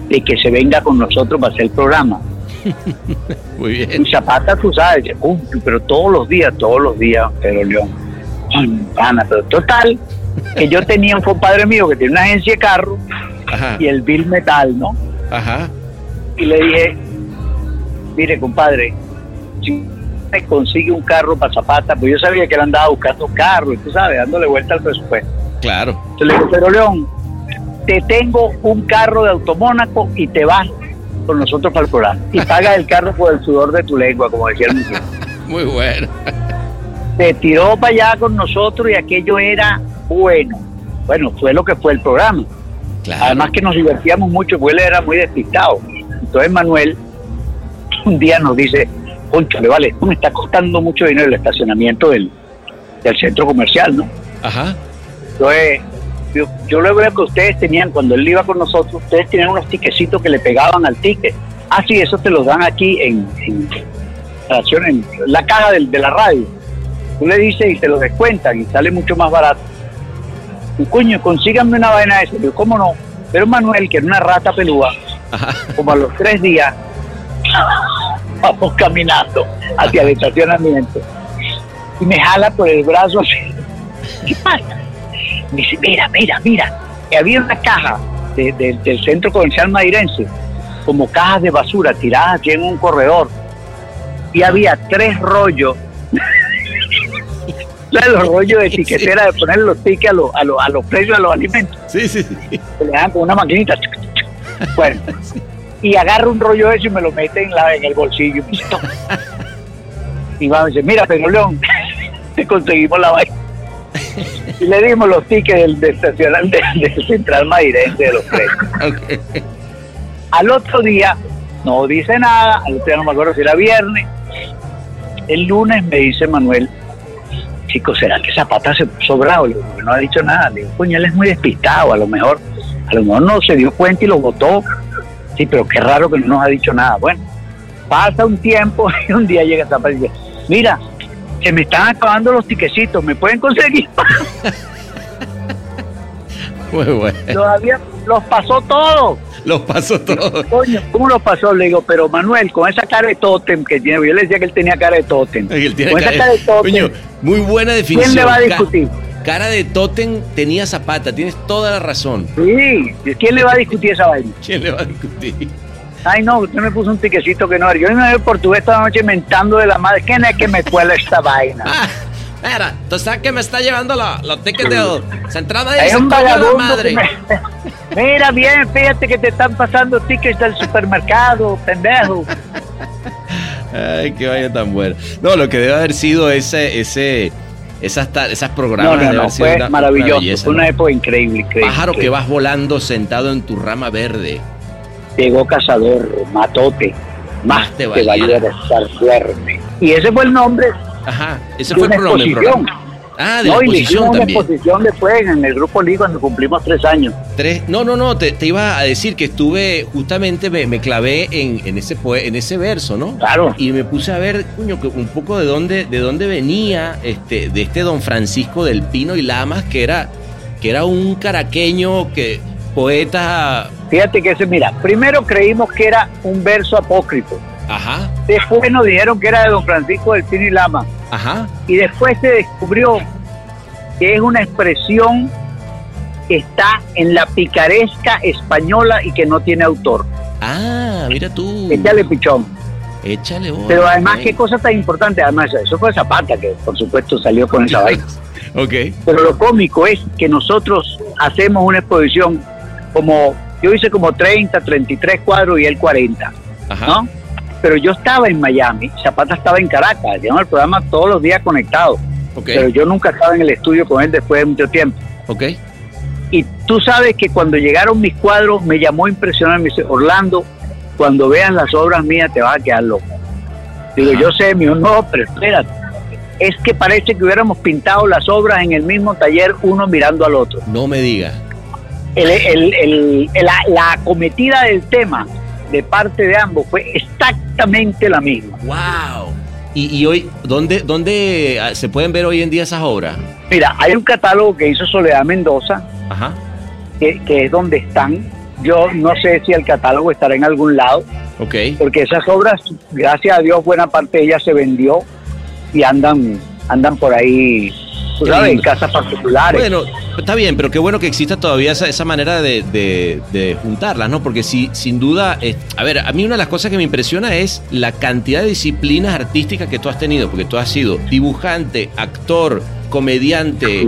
de que se venga con nosotros para hacer el programa. muy bien. Y Zapata, tú sabes, dice, "Uy, pero todos los días, todos los días, Pedro León. Pana, pero total, que yo tenía un compadre mío que tiene una agencia de carro Ajá, y el Bill Metal, ¿no? ajá. Y le dije, mire, compadre, si me consigue un carro para Zapata, pues yo sabía que él andaba buscando carros, tú sabes, dándole vuelta al presupuesto. Claro. Entonces le dije, pero León, te tengo un carro de automónaco y te vas con nosotros para el programa. Y pagas el carro por el sudor de tu lengua, como decía el muchacho. Muy bueno. Se tiró para allá con nosotros y aquello era bueno. Bueno, fue lo que fue el programa. Claro. Además que nos divertíamos mucho, porque él era muy despistado. Entonces Manuel un día nos dice, conchale, vale, esto me está costando mucho dinero el estacionamiento del, del centro comercial, ¿no? Ajá. Entonces, yo, yo lo veo que ustedes tenían, cuando él iba con nosotros, ustedes tenían unos tiquecitos que le pegaban al ticket. Ah, sí, eso te los dan aquí en, en, la caja del- de la radio. Tú le dices y te lo descuentan y sale mucho más barato. Y coño, consíganme una vaina de eso. Yo, ¿cómo no? Pero Manuel, que era una rata pelúa, Ajá. como a los tres días, vamos caminando hacia el estacionamiento. Y me jala por el brazo así. ¿qué pasa? Me dice, mira, mira, mira, que había una caja de- de- del centro comercial madirense, como cajas de basura tiradas aquí en un corredor, y había tres rollos, los rollos de etiquetera de poner los tickets a, los- a, los- a los precios de los alimentos, Sí, sí, sí. le dan con una maquinita. Bueno, y agarra un rollo de eso y me lo mete en, la, en el bolsillo. Y me dice, "Toma". Y va a decir, mira, Pedro León, te conseguimos la vaina. Y le dimos los tickets del, del estacional de, del Central Madirense de los precios. Ok. Al otro día, no dice nada, al otro día no me acuerdo si era viernes. El lunes me dice Manuel, chicos, ¿será que Zapata se puso bravo? Le digo, "Porque no ha dicho nada. Le digo, coño, él es muy despistado, a lo mejor, a lo mejor no se dio cuenta y lo votó. Sí, pero qué raro que no nos ha dicho nada. Bueno, pasa un tiempo y un día llega Zapata y dice, mira, se me están acabando los tiquecitos, ¿me pueden conseguir? Muy bueno. Todavía los pasó todos. Los pasó todos. Coño, ¿cómo lo pasó? Le digo, pero Manuel, con esa cara de tótem que tiene, yo le decía que él tenía cara de tótem. Él tiene con esa cara- de tótem, Coño, muy buena definición. ¿quién le va a discutir? Cara de Totem tenía Zapata, tienes toda la razón. Sí, ¿quién le va a discutir esa vaina? ¿Quién le va a discutir? Ay, no, usted me puso un tiquecito que no era. Yo me veo portugués esta noche mentando de la madre. ¿Quién es que me cuela esta vaina? Ah, espera, tú sabes que me está llevando la- los tickets de Centrada Hay de un la vagabundo madre. me- Mira bien, fíjate que te están pasando tickets del supermercado, pendejo. Ay, qué vaya tan buena. No, lo que debe haber sido ese, ese, esas, esas programas No, no, debe no, haber sido fue una- una maravilloso. belleza, fue ¿no? una época increíble, increíble. Pájaro que vas volando sentado en tu rama verde. Llegó Cazador, Matote, más te valiera. valiera estar duerme. Y ese fue el nombre Ajá, ese de fue el programa. exposición. programa. Ah, de no, la exposición hicimos una también. exposición después en el Grupo Lee cuando cumplimos tres años. Tres, no, no, no, te, te iba a decir que estuve, justamente me, me clavé en, en, ese, poe- en ese verso, ¿no? Claro. Y me puse a ver, coño, que un poco de dónde, de dónde venía este, de este don Francisco del Pino y Lamas, que era, que era un caraqueño que poeta, Fíjate que ese, mira, primero creímos que era un verso apócrifo. ajá, Después nos dijeron que era de don Francisco del Pino y Lama. ajá, Y después se descubrió que es una expresión que está en la picaresca española y que no tiene autor. ah, mira tú, Échale pichón. échale bola, Pero además, qué cosa tan importante. Además, eso fue Zapata, que por supuesto salió con esa vaina. Ok, Pero lo cómico es que nosotros hacemos una exposición como, yo hice como 30, 33 cuadros y él 40, ajá, ¿no? Pero yo estaba en Miami, Zapata estaba en Caracas, hacíamos el programa todos los días conectados, pero yo nunca estaba en el estudio con él después de mucho tiempo. ok, Y tú sabes que cuando llegaron mis cuadros me llamó impresionante, me dice, Orlando, cuando veas las obras mías te vas a quedar loco. Digo, Ajá. yo sé, mío, no, pero espérate. Es que parece que hubiéramos pintado las obras en el mismo taller, uno mirando al otro. no me digas, El- la, la acometida del tema de parte de ambos fue exactamente la misma. wow. Y, y hoy, ¿dónde, ¿dónde ah, se pueden ver hoy en día esas obras? Mira, hay un catálogo que hizo Soledad Mendoza, Ajá, que, que es donde están. Yo no sé si el catálogo estará en algún lado, ok. porque esas obras, gracias a Dios, buena parte de ellas se vendió y andan, andan por ahí, tú sabes, casas particulares. Bueno, está bien, pero qué bueno que exista todavía esa, esa manera de, de- de juntarlas, ¿no? Porque si, sin duda, eh, a ver, a mí una de las cosas que me impresiona es la cantidad de disciplinas artísticas que tú has tenido, porque tú has sido dibujante, actor, comediante,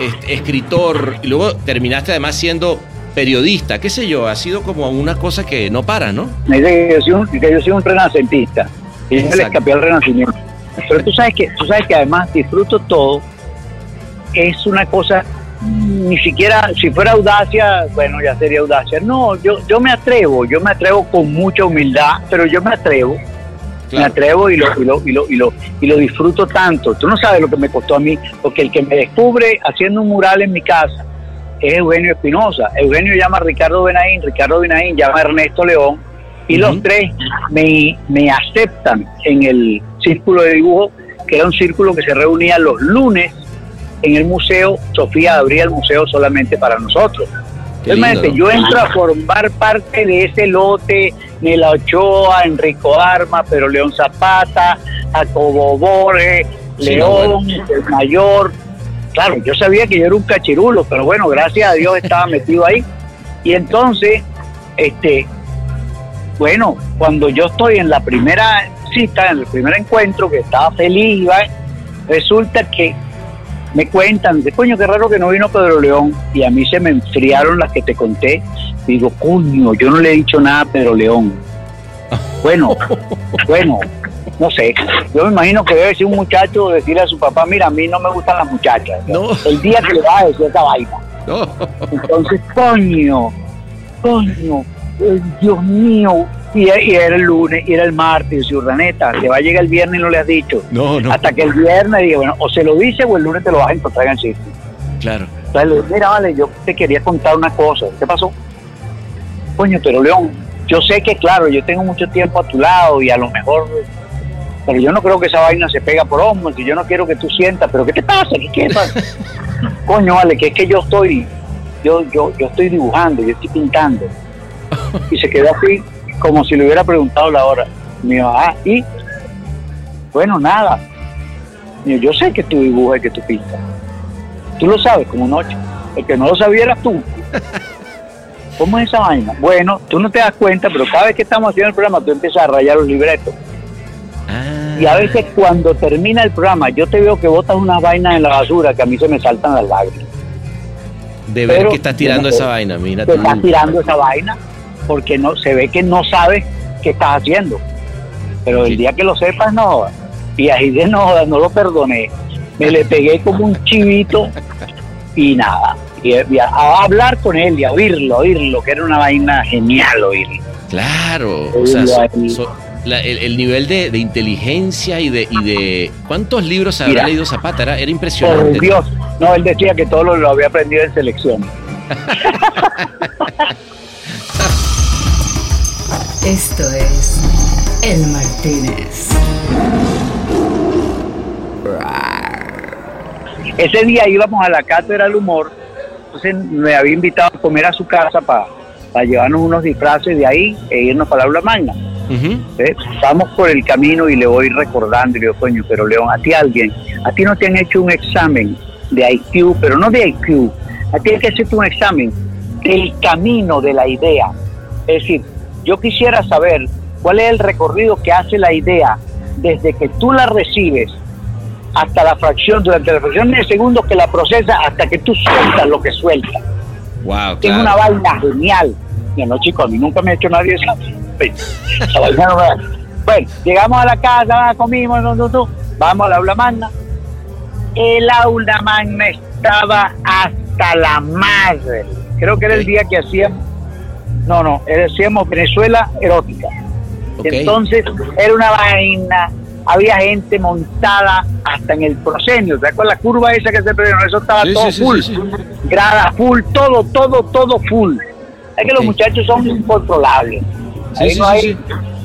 es- escritor, y luego terminaste además siendo periodista, qué sé yo, ha sido como una cosa que no para, ¿no? Me dice que yo soy un, que yo soy un renacentista. Y yo le escapé al renacimiento. Pero tú sabes que, tú sabes que además disfruto todo. Es una cosa, ni siquiera, si fuera audacia, bueno, ya sería audacia. No, yo, yo me atrevo, yo me atrevo con mucha humildad, pero yo me atrevo. Me atrevo y lo, y, lo, y, lo, y, lo, y lo disfruto tanto. Tú no sabes lo que me costó a mí, porque el que me descubre haciendo un mural en mi casa es Eugenio Espinosa. Eugenio llama a Ricardo Benaín, Ricardo Benaín llama a Ernesto León, y los tres me, me aceptan en el círculo de dibujo, que era un círculo que se reunía los lunes en el museo. Sofía abría el museo solamente para nosotros. Yo entro a formar parte de ese lote, Nela Ochoa, Enrico Arma, pero León Zapata, Jacobo Borges, Sí, no, León, el mayor, claro, yo sabía que yo era un cachirulo, pero bueno, gracias a Dios estaba metido ahí. Y entonces, este, bueno, cuando yo estoy en la primera cita, en el primer encuentro, que estaba feliz, resulta que me cuentan, de coño, qué raro que no vino Pedro León, y a mí se me enfriaron las que te conté. Digo, coño, yo no le he dicho nada a Pedro León. Bueno, bueno, no sé. Yo me imagino que debe ser un muchacho decirle a su papá, mira, a mí no me gustan las muchachas. No. El día que le va a decir esa vaina. No. Entonces, coño, coño, eh, Dios mío. Y, y era el lunes, y era el martes, y Urdaneta, te va a llegar el viernes y no le has dicho. No, no. Hasta que el viernes dije, bueno, o se lo dice o el lunes te lo vas a encontrar en el sitio. Claro. Entonces le mira, vale, yo te quería contar una cosa. ¿Qué pasó? Coño, pero León, yo sé que, claro, yo tengo mucho tiempo a tu lado y a lo mejor, pero yo no creo que esa vaina se pega por hombros y yo no quiero que tú sientas, pero ¿qué te pasa? ¿Qué, qué pasa? Coño, vale, que es que yo estoy, yo, yo, yo estoy dibujando, yo estoy pintando. Y se quedó así, como si le hubiera preguntado la hora. Me dijo, ah, y, bueno, nada. Yo sé que tú dibujas y que tú pintas. Tú lo sabes como noche. El que no lo sabía eras tú. ¿Cómo es esa vaina? Bueno, tú no te das cuenta, pero cada vez que estamos haciendo el programa, tú empiezas a rayar los libretos. Ah. Y a veces cuando termina el programa, yo te veo que botas unas vainas en la basura que a mí se me saltan las lágrimas. De ver pero- que estás tirando esa vaina, mira. Tú. estás tirando esa vaina porque no se ve que no sabes qué estás haciendo. Pero el día que lo sepas, no. Y ahí de no no lo perdoné. Me le pegué como un chivito y nada. Y, y a, a hablar con él y a oírlo, oírlo, que era una vaina genial oírlo. Claro. O sea, Oírlo so- so- la- el, el nivel de, de inteligencia y de, y de. ¿Cuántos libros habrá Mira. leído Zapata? Era, era Por impresionante. Dios. No, él decía que todo lo, lo había aprendido en selección. Esto es El Martínez. Ese día íbamos a la Cátedra del Humor, entonces me había invitado a comer a su casa para llevarnos unos disfraces de ahí e irnos para la aula magna. ¿eh? Vamos por el camino y le voy recordando y le digo, coño, pero León, a ti alguien, a ti no te han hecho un examen de IQ, pero no de IQ, a ti hay que hacerte un examen del camino de la idea. Es decir, yo quisiera saber cuál es el recorrido que hace la idea desde que tú la recibes hasta la fracción, durante la fracción de segundos que la procesa hasta que tú sueltas lo que sueltas. Wow, Es claro. una vaina genial. Y no, chicos, a mí nunca me ha hecho nadie esa. esa vaina no me- Bueno, llegamos a la casa, comimos, no, no, no, vamos al aula magna. El aula magna estaba hasta la madre. Creo que era el día que hacíamos, no, no, hacíamos Venezuela erótica. Entonces era una vaina, había gente montada hasta en el proscenio, ¿te acuerdas la curva esa que se perdió? Eso estaba Sí, todo sí, full, sí, grada full, todo, todo, todo full. Es que los muchachos son incontrolables. Sí, Ahí sí, no hay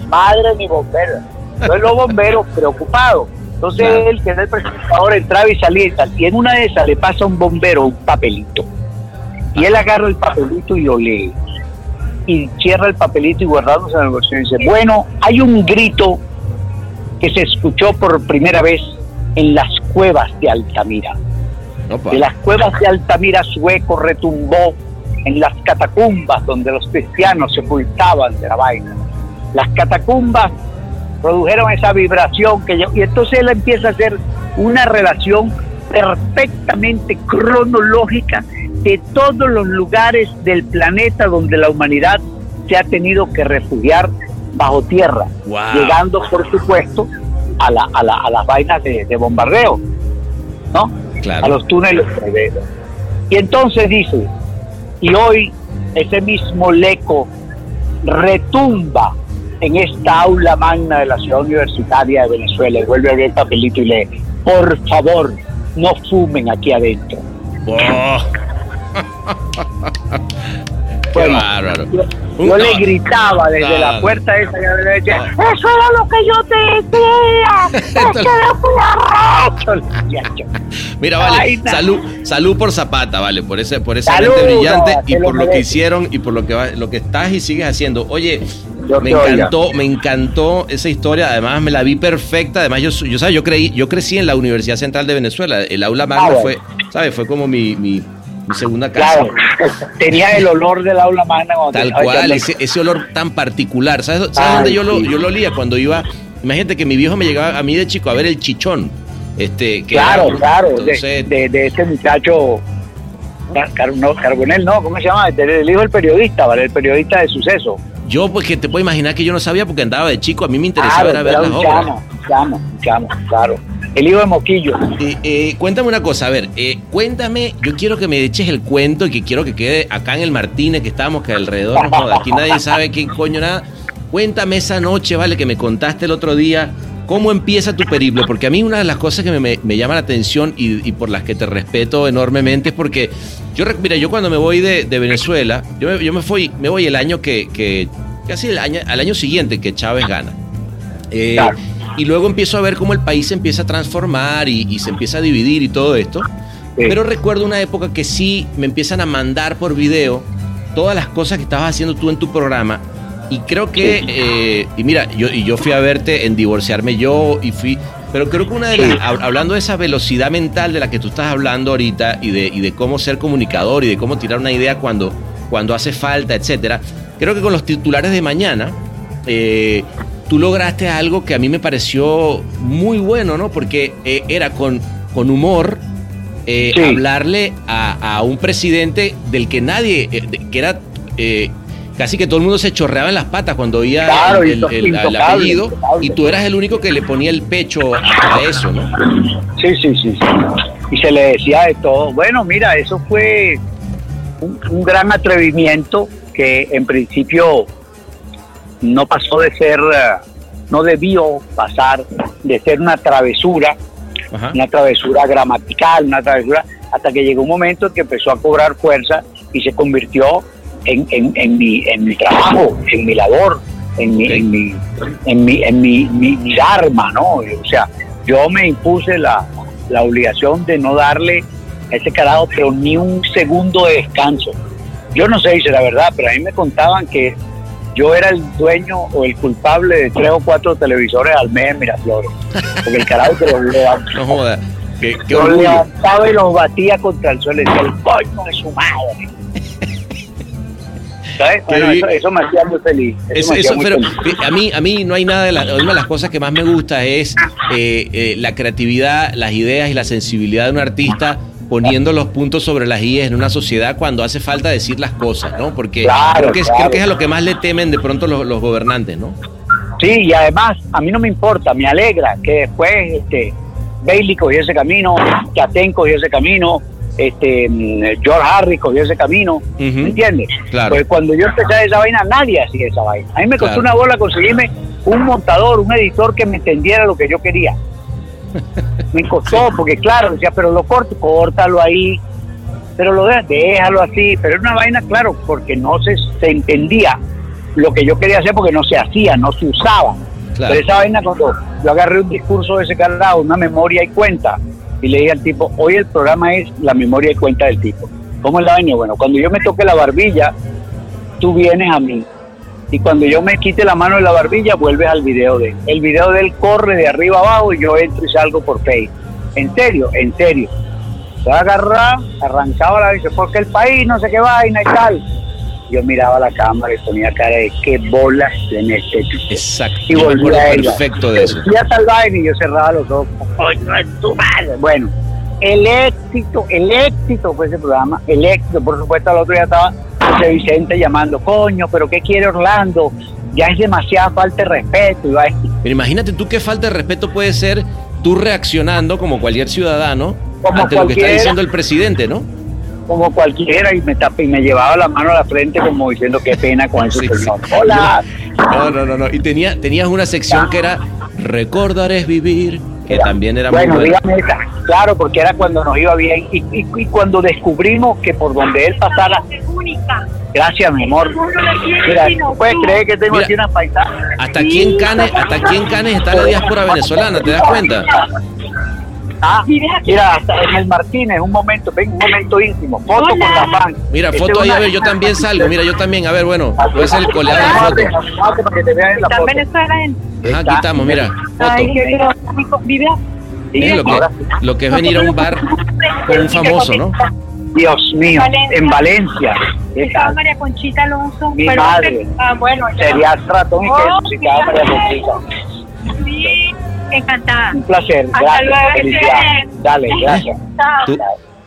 madre ni bombero. Entonces los bomberos preocupados. Entonces Claro. él, que era el presentador, entraba y salía y tal. Y en una de esas le pasa a un bombero un papelito. Y él agarra el papelito y lo lee. Y cierra el papelito y guardándose en el bolsillo y dice, bueno, hay un grito que se escuchó por primera vez en las cuevas de Altamira. Opa. De las cuevas de Altamira su eco retumbó en las catacumbas donde los cristianos se ocultaban de la vaina. Las catacumbas produjeron esa vibración que yo, y entonces él empieza a hacer una relación perfectamente cronológica de todos los lugares del planeta donde la humanidad se ha tenido que refugiar bajo tierra, Wow. llegando por supuesto a, la, a, la- a las vainas de, de bombardeo, ¿no? Claro. a los túneles Y entonces dice, y hoy ese mismo leco retumba en esta aula magna de la ciudad universitaria de Venezuela y vuelve a abrir el papelito y lee, por favor, no fumen aquí adentro. Bueno, bárbaro. Yo, le gritaba desde la puerta esa que le decía, eso era lo que yo te decía, es que yo fui arrecho, muchacho". Mira, vale, Ay, no. salud, salud por Zapata, vale, por ese, por Salud, mente brillante y te lo por lo que hicieron y por lo que va- lo que estás y sigues haciendo. Oye, Yo me oiga. encantó, me encantó esa historia. Además me la vi perfecta. Además yo, yo sabes, yo creí, yo crecí en la Universidad Central de Venezuela. El aula magna Ah, bueno. fue, ¿sabes? Fue como mi, mi segunda casa. Claro, tenía el olor del aula magna. cuando Tal te- ay, cual, cuando- ese, ese olor tan particular. ¿Sabes, sabes Ay, dónde yo lo, yo lo olía? Cuando iba. Imagínate que mi viejo me llegaba a mí de chico a ver el chichón. Este, que Claro, era- claro, de, entonces, de, de este muchacho, Car- no, Carbonell, no, ¿cómo se llama? El, hijo del periodista, ¿vale? El periodista de suceso. yo, pues que te puedo imaginar que yo no sabía porque andaba de chico. A mí me interesaba Claro, era ver las obras. chamo, un chamo, un chamo, claro. El hijo de Moquillo. Eh, eh, cuéntame una cosa, a ver, eh, cuéntame, yo quiero que me eches el cuento y que quiero que quede acá en el Martínez, que estábamos que alrededor, no aquí nadie sabe quién coño nada. Cuéntame esa noche, vale, que me contaste el otro día, cómo empieza tu periplo, porque a mí una de las cosas que me, me- me llama la atención y, y por las que te respeto enormemente es porque yo, mira, yo cuando me voy de, de Venezuela, yo me, yo me fui, me voy el año que, que casi el año, al año siguiente que Chávez gana. Eh, Claro. Y luego empiezo a ver cómo el país se empieza a transformar y, y se empieza a dividir y todo esto. Sí. Pero recuerdo una época que sí me empiezan a mandar por video todas las cosas que estabas haciendo tú en tu programa. Y creo que, Sí. eh, y mira, yo, y yo fui a verte en divorciarme yo y fui, pero creo que una de las, hablando de esa velocidad mental de la que tú estás hablando ahorita y de, y de cómo ser comunicador y de cómo tirar una idea cuando, cuando hace falta, etcétera, creo que con los titulares de mañana, eh, tú lograste algo que a mí me pareció muy bueno, ¿no? Porque eh, era con, con humor eh, Sí. hablarle a, a un presidente del que nadie, eh, de- que era eh, casi que todo el mundo se chorreaba en las patas cuando oía Claro, el, el- el- el intocable, apellido y tú eras el único que le ponía el pecho a, a eso, ¿no? Sí, sí, sí, sí. Y se le decía de todo. Bueno, mira, eso fue un, un gran atrevimiento que en principio no pasó de ser, eh, no debió pasar de ser una travesura, Ajá. una travesura gramatical, una travesura, hasta que llegó un momento en que empezó a cobrar fuerza y se convirtió en, en, en mi, en mi trabajo, en mi labor, en mi, en mi, en mi, en mi, mi, mi dharma, ¿no? O sea, yo me impuse la, la obligación de no darle a ese carajo, pero ni un segundo de descanso. Yo no sé si será verdad, pero a mí me contaban que yo era el dueño o el culpable de tres o cuatro televisores al mes en Miraflores. Porque el carajo que los levantaba, No joda. Qué, qué los levantaba y los batía contra el suelo y decía, el coño de su madre. ¿Sabes? Bueno, eso, eso me hacía muy feliz. Eso, Eso, hacía muy pero feliz. a mí, a mí no hay nada de las, una de las cosas que más me gusta es eh, eh, la creatividad, las ideas y la sensibilidad de un artista poniendo los puntos sobre las IES en una sociedad cuando hace falta decir las cosas, ¿no? Porque Claro, creo, que es, claro. creo que es a lo que más le temen de pronto los, los gobernantes, ¿no? Sí, y además, a mí no me importa, me alegra que después este, Bailey cogió ese camino, Chaten cogió ese camino, este, mm, George Harris cogió ese camino, ¿me entiendes? Claro. Pues cuando yo empecé a esa vaina, nadie hacía esa vaina. A mí me costó una bola conseguirme un montador, un editor que me entendiera lo que yo quería. Me costó, porque claro, decía, pero lo corto, córtalo ahí, pero lo dejas, déjalo así, pero es una vaina, claro, porque no se, se entendía lo que yo quería hacer porque no se hacía, no se usaba. Claro. Pero esa vaina cuando yo agarré un discurso de ese carajo, una memoria y cuenta, y le dije al tipo, hoy el programa es la memoria y cuenta del tipo. ¿Cómo es la vaina? Bueno, cuando yo me toque la barbilla, tú vienes a mí. Y cuando yo me quite la mano de la barbilla, vuelves al video de él. El video de él corre de arriba abajo y yo entro y salgo por Facebook. En serio, en serio. Se agarraba, arrancaba la dice, porque el país no sé qué vaina y tal. Yo miraba la cámara y ponía cara de qué bolas tiene este tipo. Exacto. Y Yo volvía a ella. perfecto de eso. Tal vaina y yo cerraba los ojos. ¡Coño, es tu madre! Bueno, el éxito, el éxito fue ese programa. El éxito, por supuesto, al otro día estaba José Vicente llamando, coño, pero ¿qué quiere Orlando? Ya es demasiada falta de respeto. Y vaina. Pero imagínate tú qué falta de respeto puede ser tú reaccionando como cualquier ciudadano Como ante lo que está diciendo el presidente, ¿no? como cualquiera y me tapé y me llevaba la mano a la frente como diciendo qué pena con ese Sí, señor. sí. Hola. No, no, no, no. Y tenía, tenías una sección que era Recordar es vivir, que también era bueno, muy dígame esa. Claro, porque era cuando nos iba bien y, y- y cuando descubrimos que por donde él pasara. Gracias, mi amor. Mira, ¿tú puedes creer que tengo Mira. aquí una paisana? Hasta aquí en Canes, hasta aquí en Canes está la diáspora venezolana, ¿te das cuenta? Ah, mira, hasta en el Martínez, un momento, ven, un momento íntimo. Foto con la fan. Mira, Esta foto ahí, a ver, yo también salgo, mira, yo también, a ver, bueno, a ser el coleado de Acuérdate, foto. acuérdate para que te vean en la foto. Venezuela. Ajá, aquí estamos, mira, Ay, foto. qué pero, vive Sí, lo, que, lo que es venir a un bar con un famoso, ¿no? Dios mío, Valencia. en Valencia. ¿qué Estaba? María Conchita Alonso. Mi pero- madre. Ah, bueno, ya. Sería ratón y Oh, estaba María Conchita. Sí, encantada. Un placer, Hasta gracias, luego, felicidades. que Dale, gracias. Tú,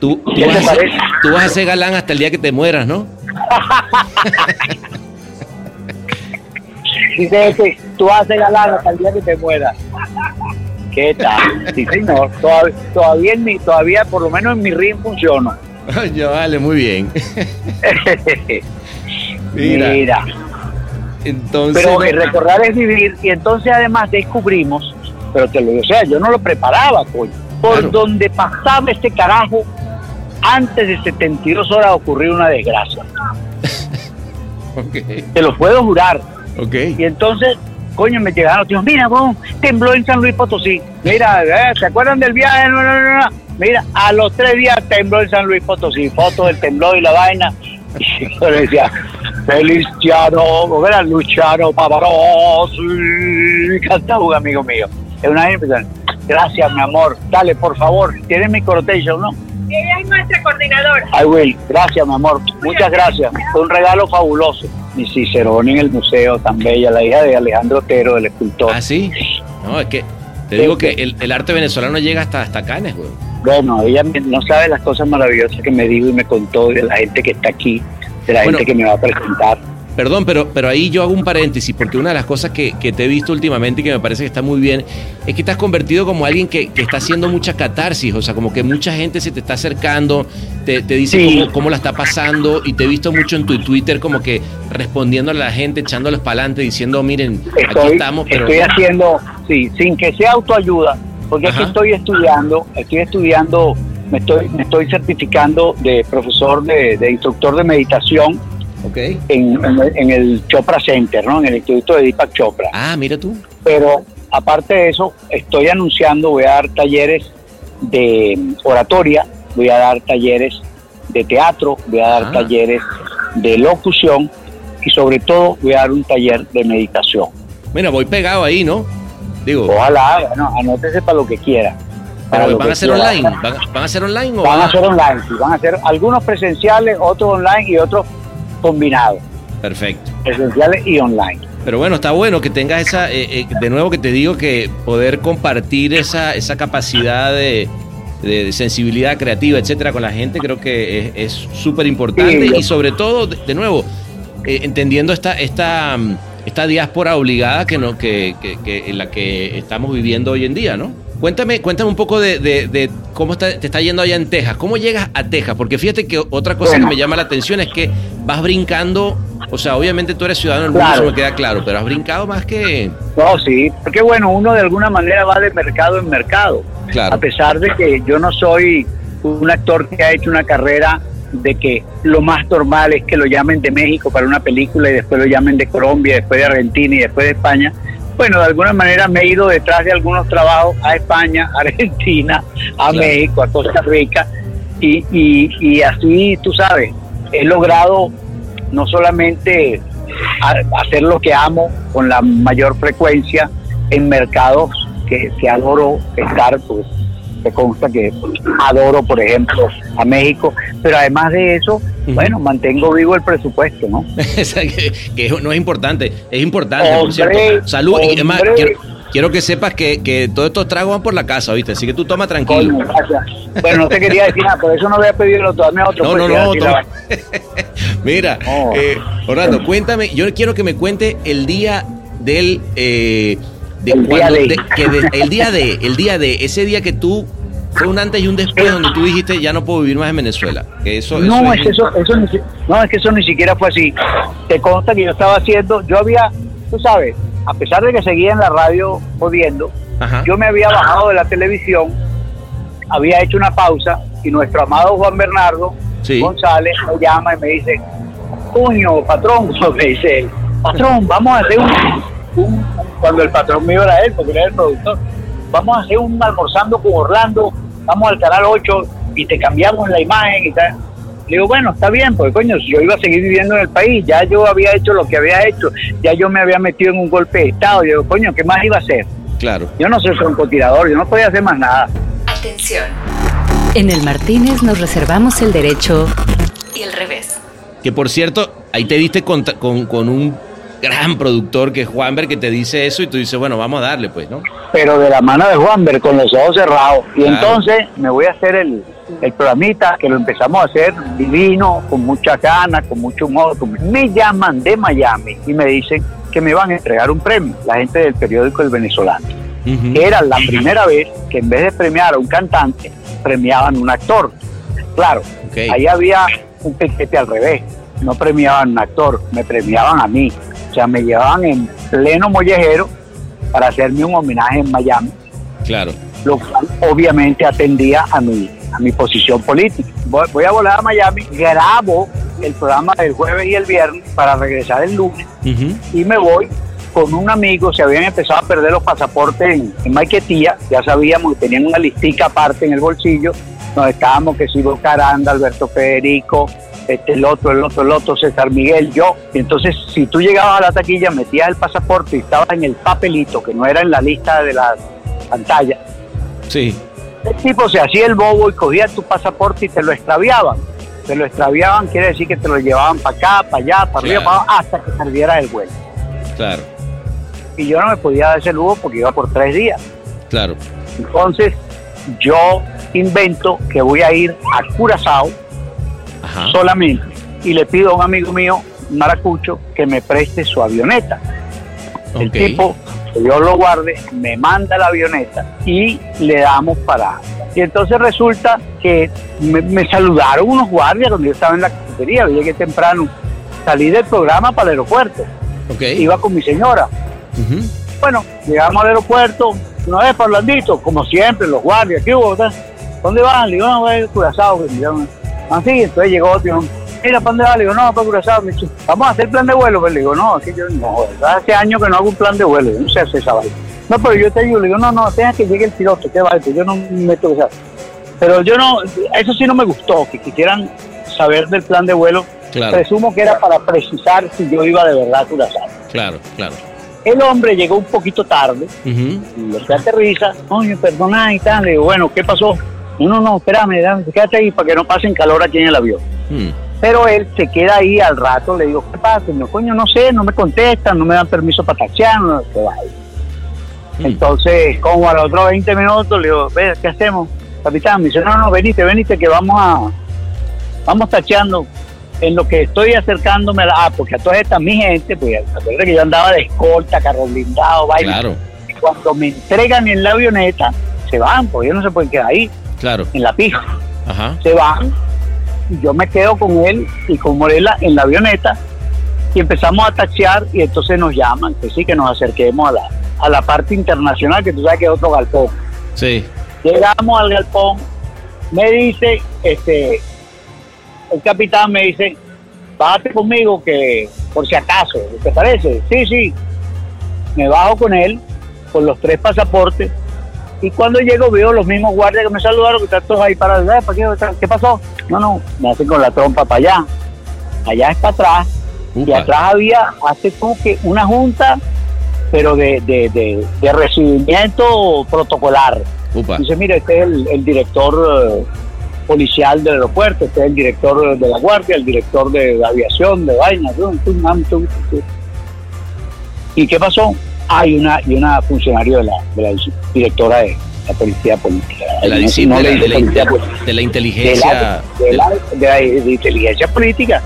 tú, tú ¿Qué vas a ser, tú vas a ser galán hasta el día que te mueras, ¿no? Dice que tú haces galán hasta el día que te mueras. ¿Qué tal? Sí, señor. Todavía, todavía, en mi, todavía por lo menos en mi ring funciona. Ya vale, muy bien. Mira, Mira. entonces. Pero el recordar es vivir y entonces además descubrimos, pero te lo digo, o sea, yo no lo preparaba, coño. Por Claro. donde pasaba este carajo, antes de 72 horas ocurrió una desgracia. Ok, Te lo puedo jurar. ok. Y entonces, coño, me llegaron los tíos, mira, weón, tembló en San Luis Potosí. Mira, eh, ¿se acuerdan del viaje? No, no, no, no. Mira, a los tres días tembló en San Luis Potosí. Fotos del temblor y la vaina. Y yo le decía, Feliciano, ¿cómo era? Luciano Pavarotti. Cantaba un amigo mío. Es una impresión. Gracias, mi amor. Dale, por favor, tienes mi quotation, ¿no? Ella es nuestra coordinadora. I will. Gracias, mi amor. Muchas gracias. Fue un regalo fabuloso. Mi Cicerón en el museo, tan bella, la hija de Alejandro Otero, del escultor. ¿Ah, sí? No, es que te digo que el, el arte venezolano llega hasta, hasta Canes, güey. Bueno, ella no sabe las cosas maravillosas que me dijo y me contó de la gente que está aquí, de la Bueno. gente que me va a presentar. Perdón, pero, pero ahí yo hago un paréntesis, porque una de las cosas que, que te he visto últimamente y que me parece que está muy bien, es que has convertido como alguien que, que está haciendo mucha catarsis, o sea, como que mucha gente se te está acercando, te, te dice Sí. cómo, cómo la está pasando, y te he visto mucho en tu Twitter como que respondiendo a la gente, echándoles para adelante, diciendo, miren, aquí Estoy, estamos, pero... estoy haciendo, sí, sin que sea autoayuda, porque es que estoy estudiando, estoy estudiando, me estoy, me estoy certificando de profesor, de, de instructor de meditación Ok. en, en el- Chopra Center, ¿no? En el Instituto de Deepak Chopra. Ah, mira tú. pero aparte de eso, estoy anunciando, voy a dar talleres de oratoria, voy a dar talleres de teatro, voy a dar Ah. talleres de locución y sobre todo voy a dar un taller de meditación. Bueno, voy pegado ahí, ¿no? Digo, Ojalá, bueno, anótese para lo que quiera. pero van a ser online, van, a ser online o Van a ser online, van a ser algunos presenciales, otros online y otros combinados, Perfecto. presenciales y online. Pero bueno, está bueno que tengas esa, eh, eh, de nuevo que te digo que poder compartir esa, esa capacidad de, de sensibilidad creativa, etcétera, con la gente, creo que es súper importante Sí, y sobre todo, de, nuevo, eh, entendiendo esta, esta, esta diáspora obligada que, no, que, que- que- en la que estamos viviendo hoy en día, ¿no? Cuéntame, cuéntame un poco de, de- de cómo está- te está yendo allá en Texas. ¿Cómo llegas a Texas? Porque fíjate que otra cosa Bueno. que me llama la atención es que vas brincando, o sea, obviamente tú eres ciudadano del mundo, Claro. eso me queda claro, pero has brincado más que... No, sí, porque bueno, uno de alguna manera va de mercado en mercado. Claro. A pesar de que yo no soy un actor que ha hecho una carrera de que lo más normal es que lo llamen de México para una película y después lo llamen de Colombia, después de Argentina y después de España. Bueno, de alguna manera me he ido detrás de algunos trabajos a España, a Argentina, a Claro. México, a Costa Rica y, y, y así, tú sabes, he logrado no solamente hacer lo que amo con la mayor frecuencia en mercados que, que adoro estar, pues te consta que adoro, por ejemplo, a México, pero además de eso, bueno, mantengo vivo el presupuesto, ¿no? Que, que no es importante, es importante, por Hombre, cierto. Salud, y además, quiero, quiero que sepas que, que todos estos tragos van por la casa, ¿viste? Así que tú toma tranquilo. Coño. Bueno, no te quería decir nada, por eso no voy a pedirlo todavía a otro. No, no, no, la- Mira, No. eh, Orlando, cuéntame, yo quiero que me cuente el día del... eh, de El día cuando- de. de- que de- el día de, el día de, ese día que tú, fue un antes y un después donde tú dijiste, ya no puedo vivir más en Venezuela. Que eso, No, eso es que eso, eso ni, no, es que eso ni siquiera fue así. Te consta que yo estaba haciendo, yo había, tú sabes, a pesar de que seguía en la radio jodiendo, Ajá. yo me había bajado de la televisión, había hecho una pausa y nuestro amado Juan Bernardo Sí. González me llama y me dice, coño, patrón, me dice él, patrón, vamos a hacer un, un- cuando el patrón mío era él, porque era el productor, vamos a hacer un almorzando con Orlando, vamos al canal 8 y te cambiamos la imagen y tal. Le digo, bueno, está bien, porque coño, si yo iba a seguir viviendo en el país, ya yo había hecho lo que había hecho, ya yo me había metido en un golpe de Estado, yo digo, coño, ¿qué más iba a hacer? Claro. Yo no soy francotirador, yo no podía hacer más nada. Atención. En el Martínez nos reservamos el derecho y el revés. Que por cierto, ahí te diste con, con, con un gran productor que es Juanber que te dice eso y tú dices, bueno, vamos a darle pues, ¿no? Pero de la mano de Juanber, con los ojos cerrados. Y Claro. entonces me voy a hacer el, el programita, que lo empezamos a hacer divino, con mucha ganas, con mucho humor. con- Me llaman de Miami y me dicen que me van a entregar un premio, la gente del periódico El Venezolano. Que era la primera vez que en vez de premiar a un cantante, premiaban a un actor. Claro, Ok. ahí había un piquete al revés. No premiaban a un actor, me premiaban a mí. O sea, me llevaban en pleno mollejero para hacerme un homenaje en Miami, Claro. lo cual obviamente atendía a mi, a mi posición política. Voy, voy a volar a Miami, grabo el programa del jueves y el viernes para regresar el lunes y me voy con un amigo, se habían empezado a perder los pasaportes en, en Maiquetía, ya sabíamos que tenían una listica aparte en el bolsillo, donde estábamos que si Caranda, Alberto Federico, este, el otro, el otro, el otro, César Miguel, yo. Entonces, si tú llegabas a la taquilla, metías el pasaporte y estabas en el papelito, que no era en la lista de la pantalla, Sí. el tipo se hacía el bobo y cogía tu pasaporte y te lo extraviaban. Te lo extraviaban quiere decir que te lo llevaban para acá, para allá, para arriba, Claro. para hasta que saliera el vuelo Claro. y yo no me podía dar ese lujo porque iba por tres días. Claro. Entonces, yo invento que voy a ir a Curazao Ajá. solamente y le pido a un amigo mío, maracucho, que me preste su avioneta. El tipo, que Dios lo guarde, me manda la avioneta y le damos para. Y entonces resulta que me, me saludaron unos guardias cuando yo estaba en la cafetería, yo llegué temprano, salí del programa para el aeropuerto, iba con mi señora. Bueno, llegamos al aeropuerto, una vez Parlandito, como siempre, los guardias, ¿qué hubo? ¿Dónde van? Le digo, no, voy a Curazao. que me. Así, entonces llegó otro, mira, ¿para dónde va? Le digo, no, para Curazao. Me dice, vamos a hacer plan de vuelo. Pues le digo, no, que yo no, hace años que no hago un plan de vuelo, yo no sé hacer esa vaina. No, pero yo te digo, le digo, no, no, deja que llegue el piloto, qué vale, yo no me meto esa. Pero yo no, eso sí no me gustó, que quisieran saber del plan de vuelo. Claro. Presumo que era para precisar si yo iba de verdad a Curazao. Claro, claro. El hombre llegó un poquito tarde, Ujú. y lo que aterriza, oye, perdona y tal, le digo, bueno, ¿qué pasó? No, no, no, espérame, dame, quédate ahí para que no pasen calor aquí en el avión. Mm. Pero él se queda ahí al rato, le digo, ¿qué pasa? Yo, coño, no sé, no me contestan, no me dan permiso para taxiar, no, se va ahí. Mm. Entonces, como a los otros 20 minutos, le digo, ¿qué hacemos? Capitán, me dice, no, no, venite, venite, que vamos a, vamos tacheando. En lo que estoy acercándome a la, ah, porque a todas estas mi gente, pues acuérdate que yo andaba de escolta, carro blindado, vaina. Claro, Cuando me entregan en la avioneta, se van, porque ellos no se pueden quedar ahí, claro. en la pista. Ajá. Se van, y yo me quedo con él y con Morela en la avioneta, y empezamos a taxiar, y entonces nos llaman, que sí, que nos acerquemos a la, a la parte internacional, que tú sabes que es otro galpón. Sí. Llegamos al galpón, me dice, este, el capitán me dice, bájate conmigo que por si acaso, ¿te parece? Sí, sí. Me bajo con él, con los tres pasaportes, y cuando llego veo los mismos guardias que me saludaron, que están todos ahí parados. "Eh, ¿para qué? ¿Qué pasó? No, no, me hacen con la trompa para allá. Allá es para atrás. Y atrás había, hace como que una junta, pero de, de, de, de recibimiento protocolar. Upa. Dice, mire, este es el, el director eh, policial del aeropuerto, este es el director de la guardia, el director de aviación, de vainas. ¿Y qué pasó? Hay una y una funcionario de la, de la directora de la policía política. De la, No- de la- de la de inteligencia. de la- de la- de inteligencia política.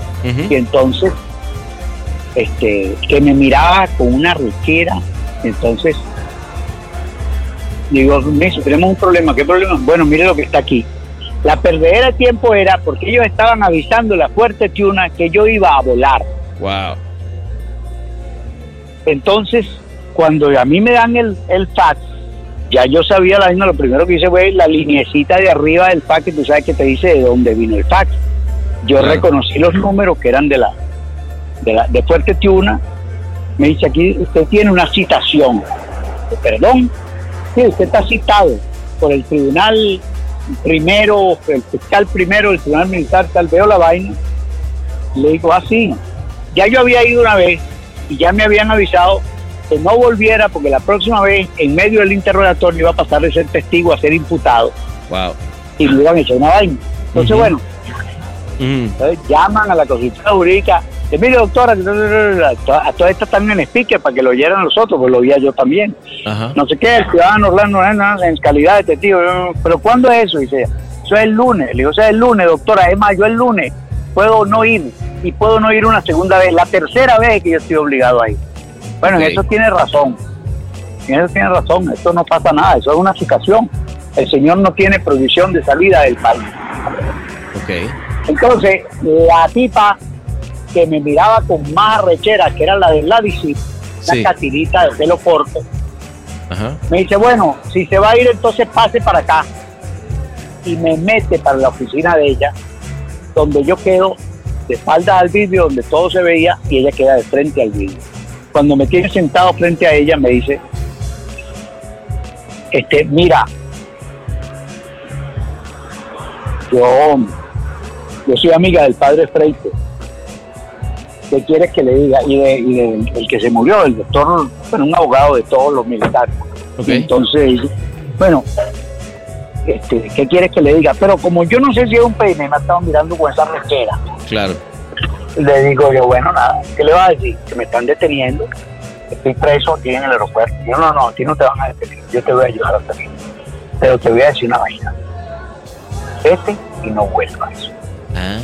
Y entonces, este, que me miraba con una riquera, entonces, digo, "Miso, tenemos un problema, ¿qué problema? Bueno, mire lo que está aquí. La perdedera de tiempo era porque ellos estaban avisando la fuerte tuna que yo iba a volar. Wow. Entonces, cuando a mí me dan el, el fax, ya yo sabía la misma, lo primero que hice fue la linecita de arriba del fax, que tú sabes que te dice de dónde vino el fax. Yo Claro. reconocí los números que eran de la de, la, de Fuerte Tiuna. Me dice aquí, usted tiene una citación. Perdón, sí, usted está citado por el tribunal primero, el fiscal primero, el tribunal militar, tal veo la vaina. Le digo, así, ya yo había ido una vez y ya me habían avisado que no volviera porque la próxima vez, en medio del interrogatorio, iba a pasar de ser testigo a ser imputado Wow. y le iban a echar una vaina. Entonces, bueno, entonces llaman a la consultora jurídica. de, Mire, doctora, a todas estas están en speaker para que lo oyeran los otros, pues lo oía yo también. No sé qué, el ciudadano Orlando Hernández en calidad de testigo. Pero ¿cuándo es eso? Dice, eso es el lunes. Le digo, eso es el lunes, doctora. Es más, yo el lunes puedo no ir y puedo no ir una segunda vez. La tercera vez que yo estoy obligado a ir. Bueno, en eso tiene razón. En eso tiene razón. Esto no pasa nada. Eso es una situación. El señor no tiene prohibición de salida del país. Ok. Entonces, la tipa que me miraba con más rechera, que era la del Ladisi, Sí. una catirita de pelo corto, Ajá. me dice, bueno, si se va a ir, entonces pase para acá. Y me mete para la oficina de ella, donde yo quedo de espaldas al vidrio, donde todo se veía, y ella queda de frente al vidrio. Cuando me tiene sentado frente a ella, me dice, este, mira, yo, yo soy amiga del padre Freite. ¿Qué quieres que le diga? Y, de, y de- el que se murió, el doctor, bueno, un abogado de todos los militares. Ok. Entonces, bueno, este, ¿qué quieres que le diga? Pero como yo no sé si es un peine, me ha estado mirando con esa rechera. Claro. Le digo yo, bueno, nada, ¿qué le va a decir? Que me están deteniendo, estoy preso aquí en el aeropuerto. Yo, no, no, aquí no te van a detener, yo te voy a ayudar a salir. Pero te voy a decir una vaina. Vete y no vuelvas. Ah.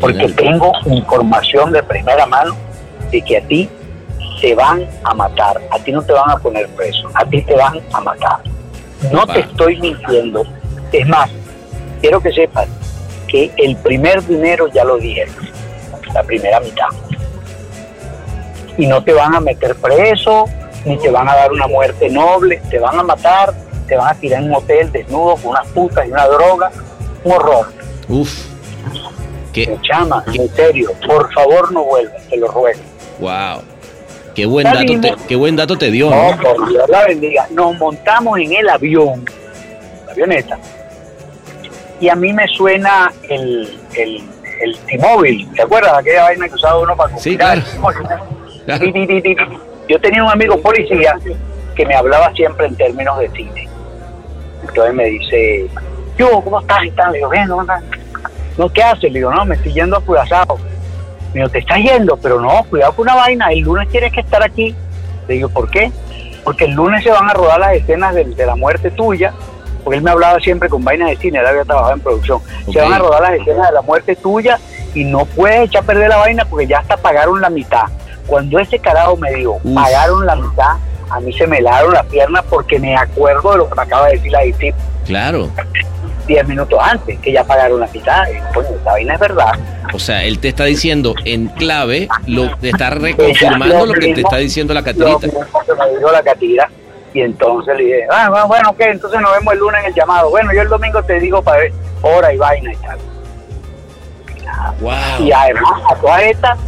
Porque tengo información de primera mano de que a ti te van a matar, a ti no te van a poner preso, a ti te van a matar. No te estoy mintiendo. Es más, quiero que sepas que el primer dinero ya lo dieron, la primera mitad. Y no te van a meter preso, ni te van a dar una muerte noble, te van a matar, te van a tirar en un hotel desnudo con unas putas y una droga, un horror. Uf. Qué, Me chama, en serio, por favor no vuelvas, te lo ruego. wow. Qué buen dato te, qué buen dato te dio, No, ¿no? por Dios la bendiga. Nos montamos en el avión, la avioneta, y a mí me suena el, el, el T-Mobile. ¿Te acuerdas? Aquella vaina que usaba uno para Sí, comprar. Claro. Ti. Yo tenía un amigo policía que me hablaba siempre en términos de cine. Entonces me dice, yo, ¿cómo estás? Y tal. Le digo, bien, ¿cómo estás? No, ¿qué haces? Le digo, no, me estoy yendo a Curazao. Me dijo, te estás yendo, pero no, cuidado con una vaina, el lunes tienes que estar aquí. Le digo, ¿por qué? Porque el lunes se van a rodar las escenas de, de la muerte tuya, porque él me hablaba siempre con vainas de cine, él había trabajado en producción. Se van a rodar las escenas de la muerte tuya y no puedes echar a perder la vaina porque ya hasta pagaron la mitad. Cuando ese carajo me dijo, Uf. pagaron la mitad, a mí se me helaron las piernas porque me acuerdo de lo que me acaba de decir la DICIP Claro. 10 minutos antes, que ya pagaron la mitad. Coño, esta vaina es verdad. O sea, él te está diciendo en clave, lo, te está reconfirmando lo que te está diciendo la Lo catirita. mismo que me dijo la catira. Y entonces le dije, ah, bueno, bueno, ok, entonces nos vemos el lunes en el llamado. Bueno, yo el domingo te digo para ver hora y vaina y tal. Wow. Y además, a todas estas,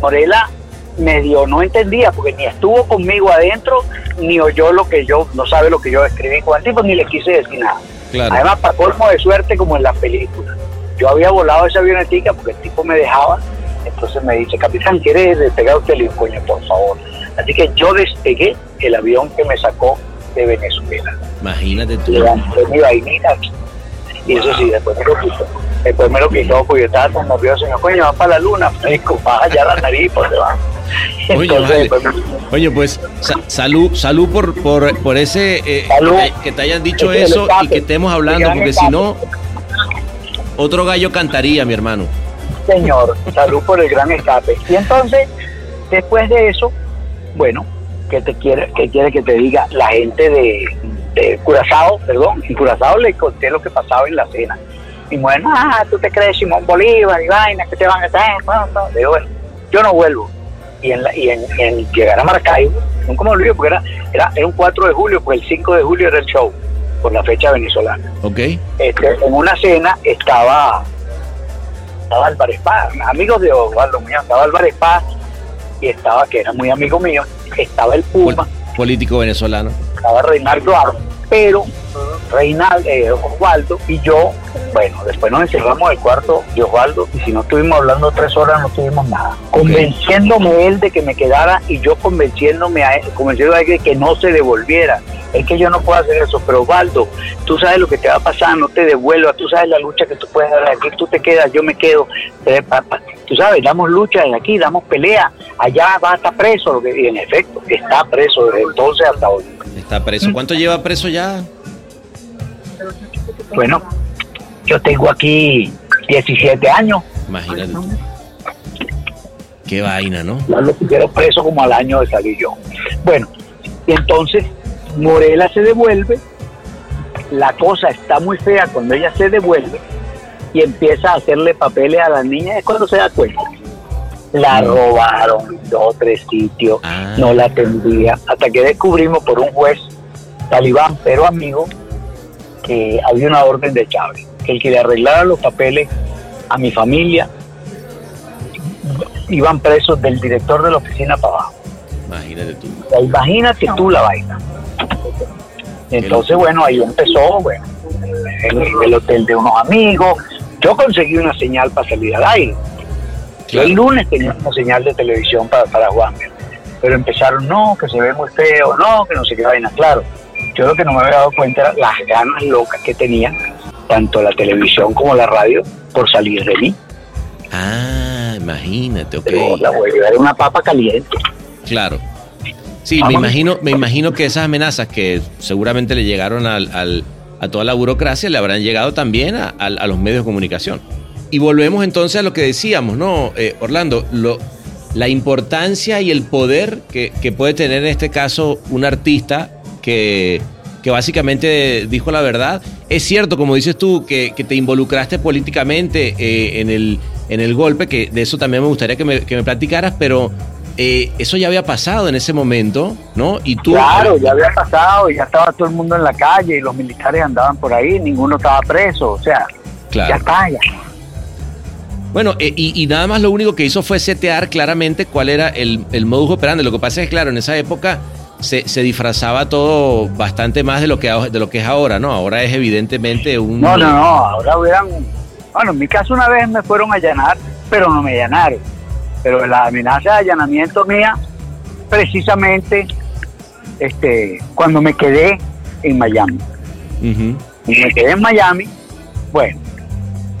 Morela medio no entendía, porque ni estuvo conmigo adentro, ni oyó lo que yo, no sabe lo que yo escribí con el tipo, ni le quise decir nada. Claro. Además, para colmo de suerte, como en las películas. Yo había volado esa avionetica porque el tipo me dejaba. Entonces me dice, capitán, ¿quiere despegar usted? Le digo, coño, por favor. Así que yo despegué el avión que me sacó de Venezuela. Imagínate tú. Levanté mi vainita. Y eso sí, después me lo quitó. Después me lo quitó porque yo estaba tan nervioso. Señor, coño, va para la luna, fresco, la nariz debajo. Oye, Entonces, vale. después me- Oye, pues sa- salud, salud por, por, por ese eh, Salud. que, te, hayan dicho eso y que estemos hablando, porque si no, otro gallo cantaría, mi hermano. señor, salud por el gran escape. Y entonces, después de eso, bueno, ¿qué te quiere, qué quiere que te diga? La gente de, de Curazao, perdón, en Curazao le conté lo que pasaba en la cena. Y bueno, ah, tú te crees Simón Bolívar y vaina, que te van a hacer. Bueno, no. Digo, bueno, yo no vuelvo. Y en, la- y en, en llegar a Maracaibo, nunca me olvido, porque era, era, era un 4 de julio, pues el 5 de julio era el show, por la fecha venezolana ¿Ok? este, en una cena estaba, estaba Álvarez Paz, amigos de Osvaldo Muñoz, estaba Álvarez Paz y estaba, que era muy amigo mío, estaba el Pol- Puma, político venezolano. estaba Reinaldo Aro, pero Reinaldo, eh, Osvaldo y yo Bueno, después nos encerramos en el cuarto de Osvaldo y si no estuvimos hablando tres horas no tuvimos nada. Convenciéndome él de que me quedara y yo convenciéndome a él, convenciendo a él de que no se devolviera. Es que yo no puedo hacer eso, pero Osvaldo, tú sabes lo que te va a pasar, no te devuelvas, tú sabes la lucha que tú puedes dar aquí, tú te quedas, yo me quedo. Eh, tú sabes, damos lucha desde aquí, damos pelea, allá va a estar preso, y en efecto, está preso desde entonces hasta hoy. Está preso. ¿Cuánto lleva preso ya? Bueno, yo tengo aquí 17 años, Imagínate. Qué vaina, ¿no? ya lo pusieron preso como al año de salir yo. Bueno, y entonces Morela se devuelve, la cosa está muy fea cuando ella se devuelve y empieza a hacerle papeles a la niña, es cuando se da cuenta. La robaron dos o tres sitios, Ah. no la atendía, hasta que descubrimos por un juez talibán, pero amigo, que había una orden de Chávez, que el que le arreglara los papeles a mi familia iban presos del director de la oficina para abajo. Imagínate tú. O sea, Imagínate tú la vaina. Entonces, bueno, ahí empezó, bueno, en el hotel de unos amigos. Yo conseguí una señal para salir al aire. Yo el lunes tenía una señal de televisión para, para Juan. Pero empezaron, no, que se ve muy feo, no, que no sé qué vaina. Claro, yo lo que no me había dado cuenta era las ganas locas que tenían, tanto la televisión como la radio, por salir de mí. Ah, imagínate, ok. Pero la huelga era una papa caliente. Claro. Sí, me imagino, me imagino que esas amenazas que seguramente le llegaron al, al- a toda la burocracia le habrán llegado también a, a- a los medios de comunicación. Y volvemos entonces a lo que decíamos, ¿no, Eh, Orlando? Lo, la importancia y el poder que, que puede tener en este caso un artista que, que básicamente dijo la verdad. Es cierto, como dices tú, que, que te involucraste políticamente eh, en, el, en el golpe, que de eso también me gustaría que me, que me platicaras, pero eh, eso ya había pasado en ese momento, ¿no? Y tú... Claro, ya había pasado, y ya estaba todo el mundo en la calle y los militares andaban por ahí, ninguno estaba preso, o sea, Claro. ya está, ya. Bueno, eh, y, y nada más lo único que hizo fue setear claramente cuál era el, el modus operandi. Lo que pasa es que, claro, en esa época se, se disfrazaba todo bastante más de lo, que, de lo que es ahora, ¿no? Ahora es evidentemente un... No, no, no, ahora hubieran, bueno, en mi caso una vez me fueron a allanar, pero no me allanaron. Pero la amenaza de allanamiento mía, precisamente, este, cuando me quedé en Miami. Y me quedé en Miami, bueno,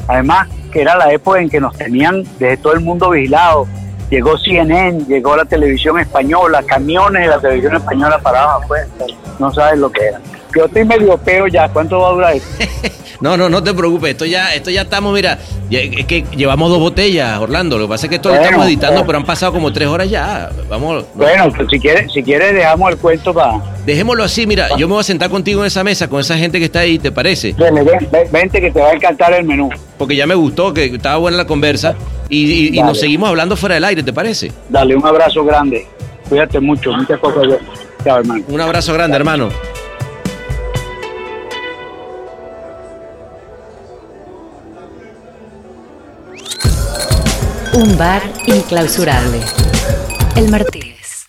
además que era la época en que nos tenían desde todo el mundo vigilado. Llegó CNN, llegó la televisión española, camiones de la televisión española parados afuera, no sabes lo que era. Yo estoy medio peo ya, ¿cuánto va a durar esto? No, no, no te preocupes. Esto ya, esto ya estamos, mira, es que llevamos dos botellas, Orlando. Lo que pasa es que esto lo estamos editando, bueno. pero han pasado como tres horas ya. Vamos, no. Bueno, pues si quieres, si quieres dejamos el cuento para... dejémoslo así, mira, yo me voy a sentar contigo en esa mesa con esa gente que está ahí, ¿te parece? Ven, ven, ven, vente que te va a encantar el menú. Porque ya me gustó, que estaba buena la conversa. Y, y- y Dale. nos seguimos hablando fuera del aire, ¿te parece? Dale un abrazo grande. Cuídate mucho, muchas cosas. Chao, hermano. Un abrazo grande, hermano. Un bar inclausurable. El Martínez.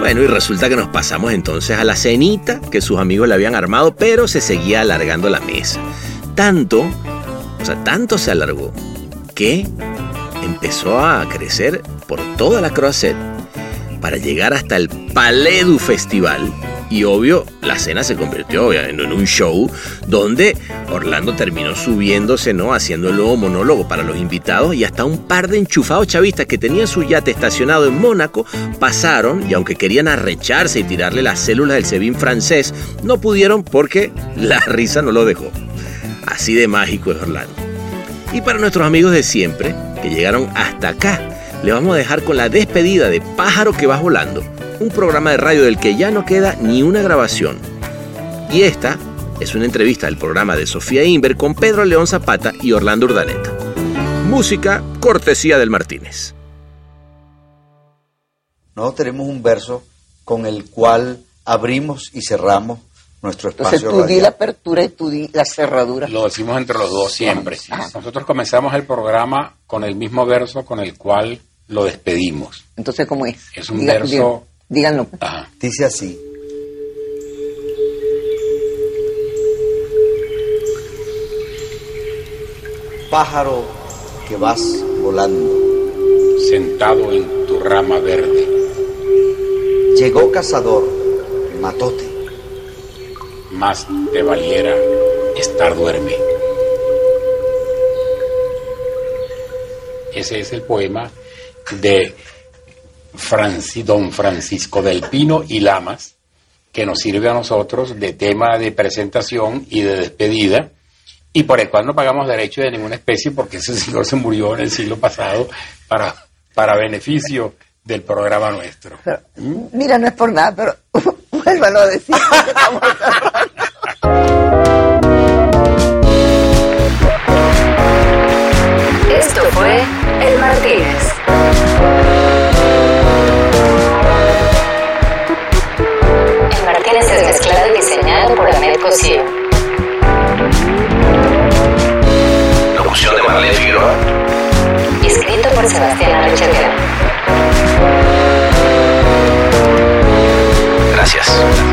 Bueno, y resulta que nos pasamos entonces a la cenita que sus amigos le habían armado, pero se seguía alargando la mesa. Tanto, o sea, tanto se alargó que empezó a crecer por toda la Croisette para llegar hasta el Palais du Festival. Y obvio, la cena se convirtió en un show donde Orlando terminó subiéndose, ¿no? Haciendo el nuevo monólogo para los invitados y hasta un par de enchufados chavistas que tenían su yate estacionado en Mónaco pasaron y aunque querían arrecharse y tirarle las células del Sebin francés, no pudieron porque la risa no lo dejó. Así de mágico es Orlando. Y para nuestros amigos de siempre, que llegaron hasta acá, le vamos a dejar con la despedida de Pájaro que vas volando, un programa de radio del que ya no queda ni una grabación. Y esta es una entrevista del programa de Sofía Inver con Pedro León Zapata y Orlando Urdaneta. Música cortesía del Martínez. Nosotros tenemos un verso con el cual abrimos y cerramos nuestro Entonces espacio tú di la apertura y tú di la cerradura. Lo decimos entre los dos siempre. Ajá. Nosotros comenzamos el programa con el mismo verso con el cual lo despedimos. Entonces, ¿cómo es? Es un Diga- verso- Díganlo. Dice así. Pájaro que vas volando. Sentado en tu rama verde. Llegó cazador, matóte Más te valiera estar duerme. Ese es el poema de Franci- don Francisco del Pino y Lamas, que nos sirve a nosotros de tema de presentación y de despedida, y por el cual no pagamos derecho de ninguna especie, porque ese señor se murió en el siglo pasado para, para beneficio del programa nuestro. Pero, mira, no es por nada, pero vuélvalo a decir. Esto fue El Martínez. Rocío. Locución de Marlene Figueroa. Escrito por Sebastián Arrechaga. Gracias.